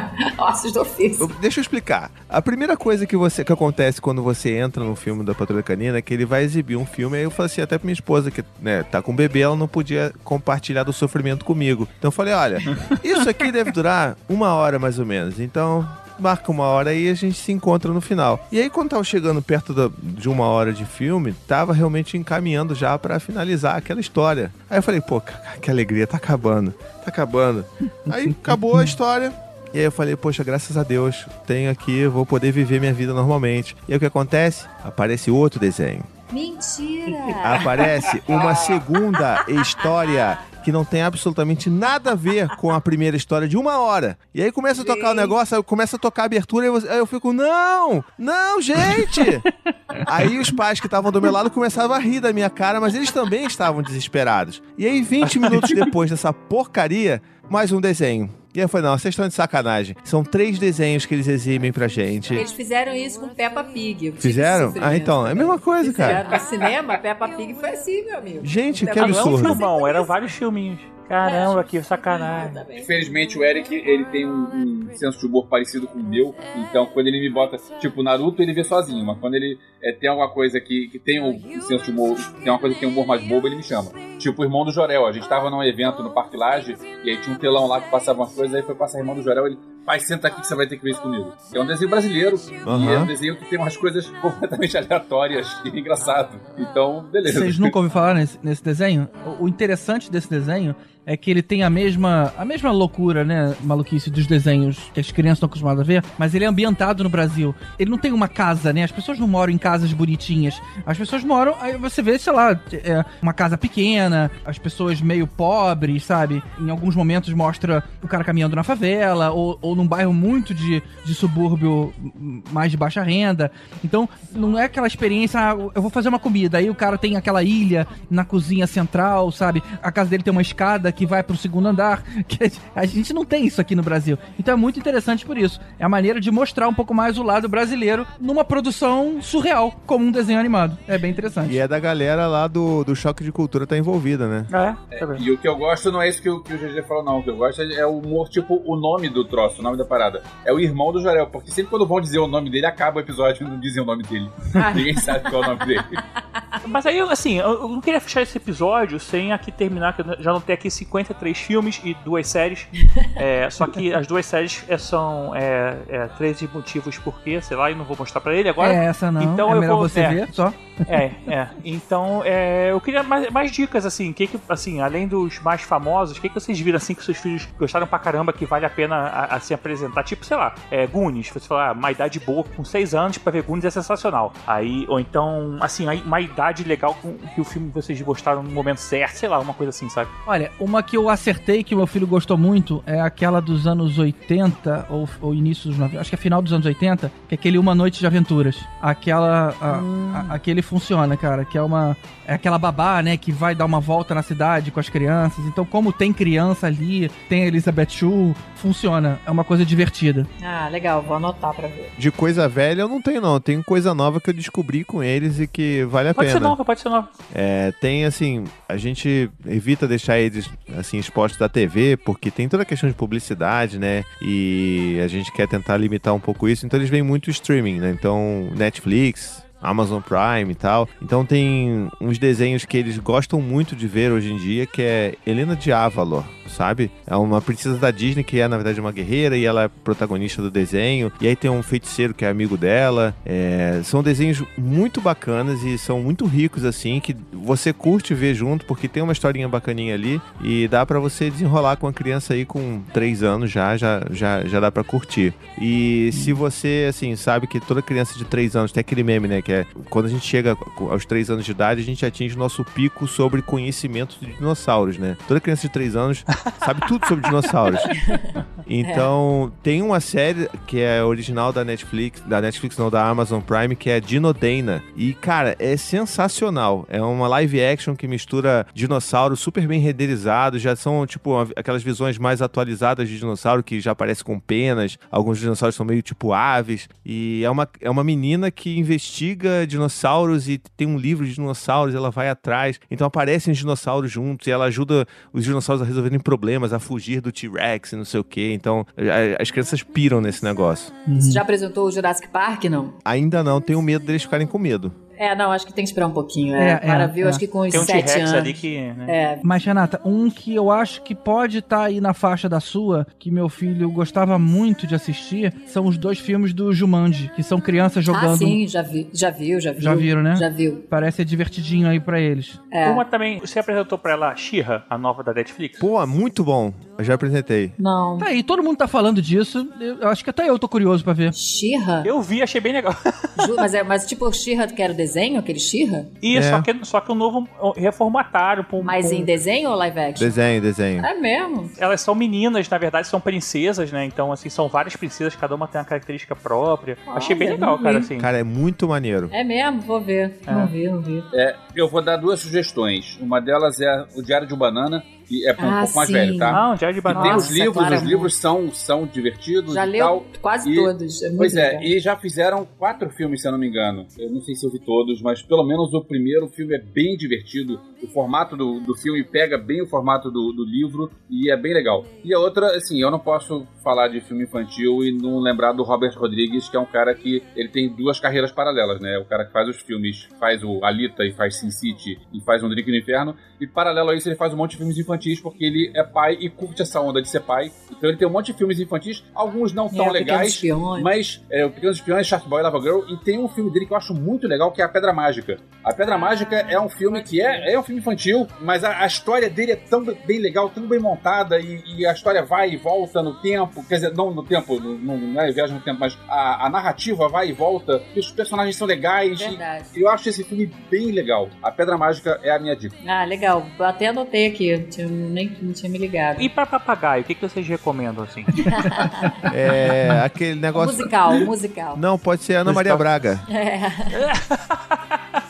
Ossos do ofício. Deixa eu explicar. A primeira coisa que, você, que acontece quando você entra no filme da Patrulha Canina é que ele vai exibir um filme. Aí eu falei assim, até pra minha esposa, que né, tá com bebê, ela não podia compartilhar do sofrimento comigo. Então eu falei, olha, isso aqui deve durar uma hora mais ou menos. Então marca uma hora e a gente se encontra no final. E aí, quando tava chegando perto da- de uma hora de filme, tava realmente encaminhando já pra finalizar aquela história. Aí eu falei, pô, que alegria, tá acabando, tá acabando. Aí acabou a história. E aí eu falei, poxa, graças a Deus, tenho aqui, vou poder viver minha vida normalmente. E aí o que acontece? Aparece outro desenho. Mentira! Aparece uma segunda história que não tem absolutamente nada a ver com a primeira história de uma hora. E aí começa a tocar o negócio, começa a tocar a abertura, eu- aí eu fico, não, não, gente! aí os pais que estavam do meu lado começavam a rir da minha cara, mas eles também estavam desesperados. E aí, 20 minutos depois dessa porcaria, mais um desenho. E aí eu falei, não, vocês estão de sacanagem. São três desenhos que eles exibem pra gente. Eles fizeram isso com Peppa Pig. Fizeram? Ah, então, é a mesma coisa, Fizeram cara. no cinema, Peppa Pig foi assim, meu amigo. Gente, que Pig Não é um absurdo. filmão, eram vários filminhos. Caramba, que sacanagem. Infelizmente, o Eric, ele tem um, um senso de humor parecido com o meu. Então, quando ele me bota, tipo, Naruto, ele vê sozinho. Mas quando ele é, tem alguma coisa que, que tem um, um senso de humor, tem uma coisa que tem um humor mais bobo, ele me chama. Tipo, o Irmão do Jorel. A gente tava num evento no Parque Laje, e aí tinha um telão lá que passava umas coisas, aí foi passar Irmão do Jorel, ele... Pai, senta aqui que você vai ter que ver isso comigo. É um desenho brasileiro. E é um desenho que tem umas coisas completamente aleatórias e engraçado. Então, beleza. Vocês nunca ouviram falar nesse, nesse desenho? O, o interessante desse desenho é que ele tem a mesma, a mesma loucura, né, maluquice dos desenhos que as crianças estão acostumadas a ver, mas ele é ambientado no Brasil. Ele não tem uma casa, né? As pessoas não moram em casas bonitinhas. As pessoas moram, aí você vê, sei lá, é, uma casa pequena, as pessoas meio pobres, sabe? Em alguns momentos mostra o cara caminhando na favela, ou, ou num bairro muito de, de subúrbio mais de baixa renda. Então, não é aquela experiência, ah, eu vou fazer uma comida, aí o cara tem aquela ilha na cozinha central, sabe? A casa dele tem uma escada que vai pro segundo andar. Que a gente não tem isso aqui no Brasil. Então é muito interessante por isso. É a maneira de mostrar um pouco mais o lado brasileiro numa produção surreal, como um desenho animado. É bem interessante. E é da galera lá do, do Choque de Cultura tá envolvida, né? É, E o que eu gosto não é isso que o, que o GG falou, não. O que eu gosto é o humor, tipo, o nome do troço, o nome da parada. É o irmão do Jorel, porque sempre quando vão dizer o nome dele, acaba o episódio e não dizem o nome dele. Ninguém sabe qual é o nome dele. Mas aí, assim, eu não queria fechar esse episódio sem aqui terminar, que eu já não tenho aqui 53 filmes e duas séries. É, só que as duas séries é, são é, é, 13 motivos por quê, sei lá, e não vou mostrar pra ele agora. É, essa não. Então é eu melhor vou, você é, ver só. É, é. Então, é, eu queria mais, mais dicas, assim, que que, assim, além dos mais famosos, o que, que vocês viram, assim, que seus filhos gostaram pra caramba, que vale a pena a, a se apresentar? Tipo, sei lá, é, Goonies, você falar, ah, uma idade boa, com 6 anos, pra ver Goonies é sensacional. Aí, ou então, assim, uma idade legal com, que o filme vocês gostaram no momento certo, sei lá, uma coisa assim, sabe? Olha, uma que eu acertei que o meu filho gostou muito é aquela dos anos 80 ou, ou início dos 90, acho que é final dos anos 80, que é aquele Uma Noite de Aventuras. Aquela a- a- aquele funciona, cara, que é uma é aquela babá, né, que vai dar uma volta na cidade com as crianças. Então, como tem criança ali, tem a Elizabeth Shue, funciona. É uma coisa divertida. Ah, legal, vou anotar pra ver. De coisa velha eu não tenho, não. Tem coisa nova que eu descobri com eles e que vale a Pode pena. ser nova, pode ser nova. É, tem assim, a gente evita deixar eles assim expostos da TV, porque tem toda a questão de publicidade, né? E a gente quer tentar limitar um pouco isso, então eles vêm muito streaming, né? Então, Netflix, Amazon Prime e tal. Então tem uns desenhos que eles gostam muito de ver hoje em dia, que é Helena de Avalor, sabe? É uma princesa da Disney que é, na verdade, uma guerreira e ela é protagonista do desenho. E aí tem um feiticeiro que é amigo dela. É, são desenhos muito bacanas e são muito ricos, assim, que você curte ver junto, porque tem uma historinha bacaninha ali e dá pra você desenrolar com a criança aí com 3 anos já, já, já, já dá pra curtir. E se você, assim, sabe que toda criança de 3 anos tem aquele meme, né, que é quando a gente chega aos 3 anos de idade, a gente atinge o nosso pico sobre conhecimento de dinossauros, né? Toda criança de 3 anos sabe tudo sobre dinossauros. Então, tem uma série que é original da Netflix, da Netflix não, da Amazon Prime, que é Dinodana. E, cara, é sensacional. É uma live action que mistura dinossauros super bem renderizados, já são, tipo, aquelas visões mais atualizadas de dinossauro que já aparece com penas, alguns dinossauros são meio tipo aves, e é uma, é uma menina que investiga dinossauros e tem um livro de dinossauros, ela vai atrás, então aparecem os dinossauros juntos e ela ajuda os dinossauros a resolverem problemas, a fugir do T-Rex e não sei o que, então a- as crianças piram nesse negócio. Você já apresentou o Jurassic Park, não? Ainda não, tenho medo deles ficarem com medo. É, não, acho que tem que esperar um pouquinho. É, É, é, Para viu, é. acho que com os Tem um sete anos. ali que. né? É, Mas, Renata, um que eu acho que pode estar aí na faixa da sua, que meu filho gostava muito de assistir, são os dois filmes do Jumanji, que são crianças jogando. Ah, sim, já, vi, já viu, já viu. Já viram, né? Já viu. Parece ser divertidinho aí pra eles. É. Uma também, você apresentou pra ela She-Ra, a nova da Netflix? Pô, muito bom. Eu já apresentei. Não. Tá aí, todo mundo tá falando disso. Eu acho que até eu tô curioso pra ver. She-Ra? Eu vi, achei bem legal. Ju, mas, é, mas tipo o She-Ra que era o desenho, aquele She-Ra? E É. só, que, só que o novo reformataram. pra um- Mas em desenho ou live action? Desenho, desenho. É mesmo? Elas são meninas, na verdade, são princesas, né? Então, assim, são várias princesas, cada uma tem uma característica própria. achei bem legal, cara, assim. Cara, é muito maneiro. É mesmo? Vou ver. Não vi, não vi. É, eu vou dar duas sugestões. Uma delas é o Diário de Banana, que é um Ah, pouco mais sim. velho, tá? Diário de E tem os livros, Clara os livros são, são divertidos Já e leu tal. quase E- todos. É Pois é, legal. e já fizeram quatro filmes, se eu não me engano. Eu não sei se eu vi todos, mas pelo menos o primeiro filme é bem divertido. O formato do, do filme pega bem o formato do, do livro e é bem legal. E a outra, assim, eu não posso falar de filme infantil e não lembrar do Robert Rodrigues, que é um cara que ele tem duas carreiras paralelas, né? O cara que faz os filmes, faz o Alita e faz Sin City e faz Um Drink no Inferno. E paralelo a isso, ele faz um monte de filmes infantis porque ele é pai e curte essa onda de ser pai. Então ele tem um monte de filmes infantis, alguns não tão É, legais. Mas é, o Pequenos Espiões, Shark Boy e Lava Girl, e tem um filme dele que eu acho muito legal, que é A Pedra Mágica. A Pedra Mágica é um filme que é, é um filme infantil, mas a, a história dele é tão bem legal, tão bem montada, e, e a história vai e volta no tempo, quer dizer, não no tempo, não, não é viagem no tempo, mas a, a narrativa vai e volta, e os personagens são legais, e Verdade. eu acho esse filme bem legal. A Pedra Mágica é a minha dica. Ah, legal. Eu até anotei aqui. Tinha, nem não tinha me ligado. E pra papagaio, o que, que vocês recomendam, assim? É aquele negócio. Musical, musical. Não, pode ser Ana Maria Braga. É.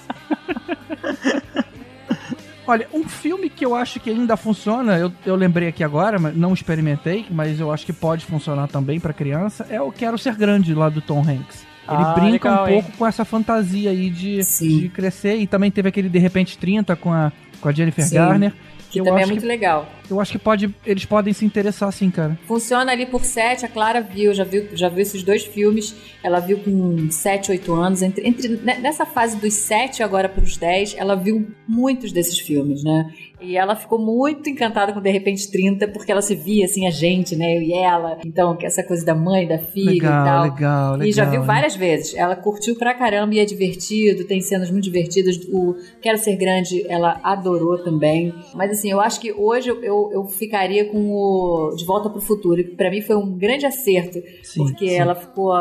Olha, um filme que eu acho que ainda funciona, eu, eu lembrei aqui agora, mas não experimentei, mas eu acho que pode funcionar também pra criança, é o Quero Ser Grande lá do Tom Hanks. Ele Ah, brinca legal, um hein? pouco com essa fantasia aí de, de crescer e também teve aquele De Repente 30 com a, com a Jennifer Sim. Garner. Que eu também é muito que, legal. Eu acho que pode, eles podem se interessar sim, cara. Funciona ali por 7, a Clara viu, já viu, já viu esses dois filmes. Ela viu com 7, 8 anos. Entre, entre, ne- nessa fase dos 7 agora para os 10, ela viu muitos desses filmes, né? E ela ficou muito encantada com De Repente 30, porque ela se via assim, a gente, né? Eu e ela. Então, que essa coisa da mãe, da filha e Legal, tal. legal, legal. E já viu né? várias vezes. Ela curtiu pra caramba e é divertido, tem cenas muito divertidas. O Quero Ser Grande, ela adorou também. Mas assim, eu acho que hoje eu, eu, eu ficaria com o De Volta pro Futuro. que Pra mim foi um grande acerto. Sim, porque sim. ela ficou,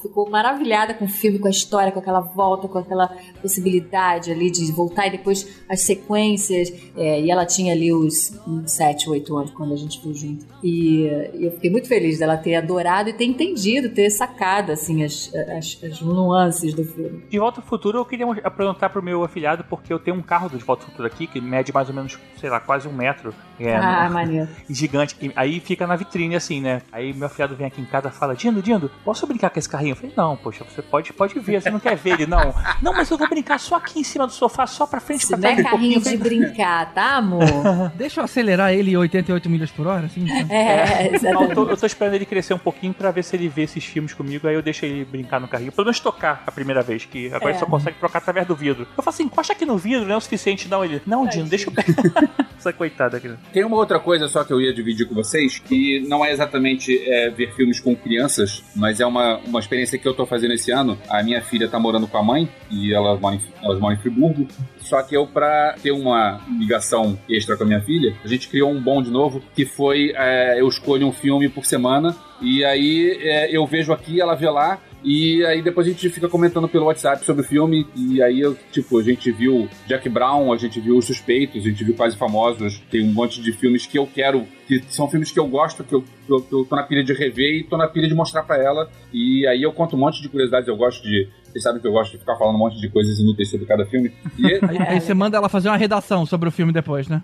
ficou maravilhada com o filme, com a história, com aquela volta, com aquela possibilidade ali de voltar e depois as sequências. É, e ela tinha ali os 7, 8 anos quando a gente viu junto. E, e eu fiquei muito feliz dela ter adorado e ter entendido, ter sacado assim as, as, as nuances do filme. De Volta ao Futuro, eu queria perguntar pro meu afilhado, porque eu tenho um carro do De Volta ao Futuro aqui, que mede mais ou menos, sei lá, quase um metro. É, ah, maneiro. gigante. E aí fica na vitrine, assim, né? Aí meu afilhado vem aqui em casa e fala, Dindo, Dindo, posso brincar com esse carrinho? Eu falei, não, poxa, você pode, pode ver, você não quer ver ele, não. Não, mas eu vou brincar só aqui em cima do sofá, só pra frente, Isso pra não trás. é um carrinho de brincar, tá, amor? Deixa eu acelerar ele 88 milhas por hora, assim. então. É, Eu exatamente. tô, eu tô esperando ele crescer um pouquinho pra ver se ele vê esses filmes comigo, aí eu deixo ele brincar no carrinho. Pelo menos tocar a primeira vez, que agora É. ele só consegue trocar através do vidro. Eu falo assim, encosta aqui no vidro, não é o suficiente, não. Ele, não, Dino, deixa eu pegar. Essa coitada aqui. Tem uma outra coisa só que eu ia dividir com vocês, que não é exatamente é, ver filmes com crianças, mas é uma, uma experiência que eu tô fazendo esse ano. A minha filha tá morando com a mãe, e elas moram em, elas moram em Friburgo. Só que eu, pra ter uma ligação extra com a minha filha, a gente criou um bom de novo, que foi é, eu escolho um filme por semana, e aí é, eu vejo aqui, ela vê lá, E aí depois a gente fica comentando pelo WhatsApp sobre o filme. E aí, eu, tipo, a gente viu Jack Brown, a gente viu Os Suspeitos, a gente viu Quase Famosos. Tem um monte de filmes que eu quero, que são filmes que eu gosto, que eu, que eu, que eu tô na pilha de rever e tô na pilha de mostrar pra ela. E aí eu conto um monte de curiosidades, eu gosto de. Vocês sabem que eu gosto de ficar falando um monte de coisas inúteis sobre cada filme. E Aí, aí você manda ela fazer uma redação sobre o filme depois, né?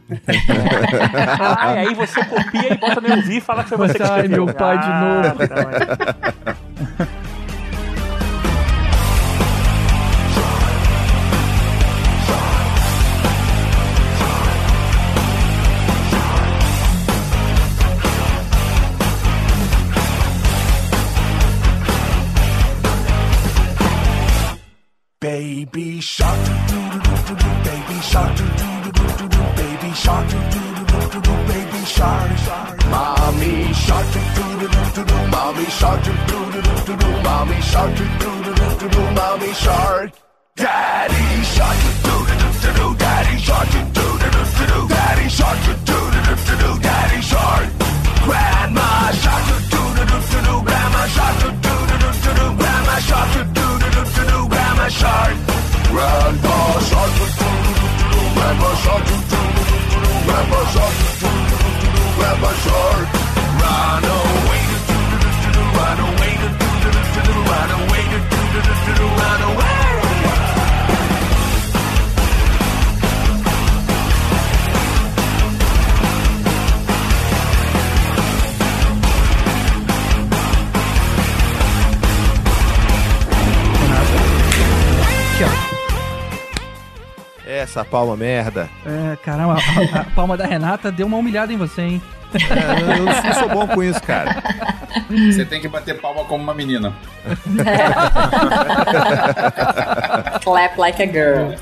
Ah, e aí você copia e bota no eu vi e fala que foi você que Ai, meu pai de Ah, novo. é. Baby shark, baby shark, baby shark, baby shark. Mommy shark, mommy shark, mommy shark, mommy shark. Daddy shark, daddy shark, daddy shark, daddy shark. Shark. Grandpa shark, grandpa shark, grandpa shark, grandpa shark. Run away, run away, run away, run away. Essa palma merda. É, caramba, a, a palma da Renata deu uma humilhada em você, hein? É, eu não sou bom com isso, cara. Você tem que bater palma como uma menina. Clap like a girl.